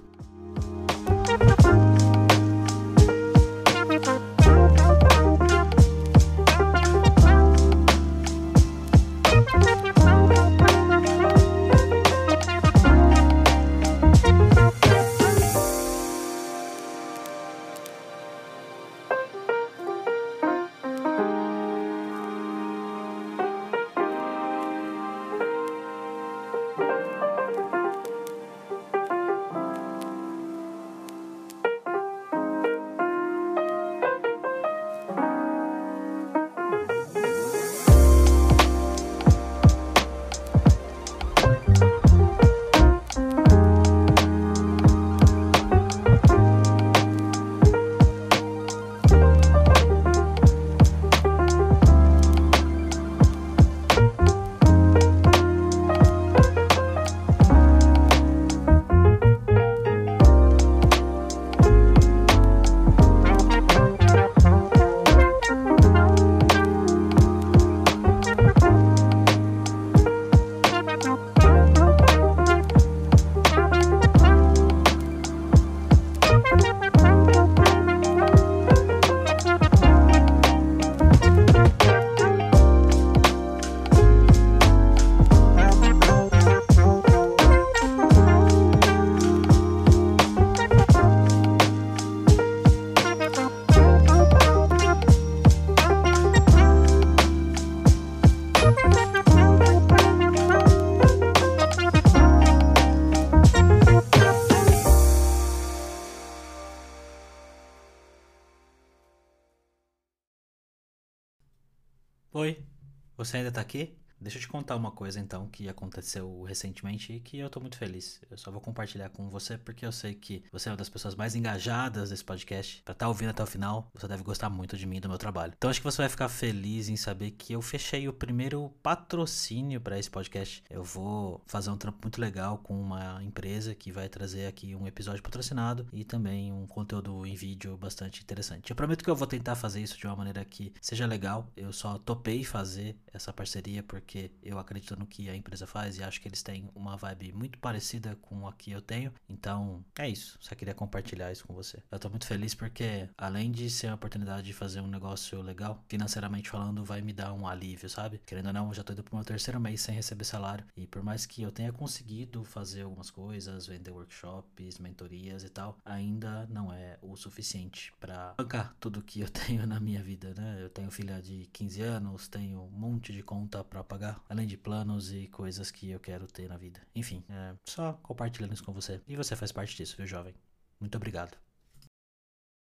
Você ainda tá aqui? Deixa eu te contar uma coisa então que aconteceu recentemente e que eu tô muito feliz. Eu só vou compartilhar com você porque eu sei que você é uma das pessoas mais engajadas desse podcast. Pra estar tá ouvindo até o final, você deve gostar muito de mim e do meu trabalho. Então acho que você vai ficar feliz em saber que eu fechei o primeiro patrocínio para esse podcast. Eu vou fazer um trampo muito legal com uma empresa que vai trazer aqui um episódio patrocinado e também um conteúdo em vídeo bastante interessante. Eu prometo que eu vou tentar fazer isso de uma maneira que seja legal. Eu só topei fazer essa parceria porque porque eu acredito no que a empresa faz e acho que eles têm uma vibe muito parecida com a que eu tenho. Então, é isso. Só queria compartilhar isso com você. Eu tô muito feliz porque, além de ser a oportunidade de fazer um negócio legal, financeiramente falando, vai me dar um alívio, sabe? Querendo ou não, já tô indo pro meu terceiro mês sem receber salário. E por mais que eu tenha conseguido fazer algumas coisas, vender workshops, mentorias e tal, ainda não é o suficiente para bancar tudo que eu tenho na minha vida, né? Eu tenho filha de 15 anos, tenho um monte de conta para pagar além de planos e coisas que eu quero ter na vida. Enfim, é só compartilhando isso com você. E você faz parte disso, viu, jovem? Muito obrigado.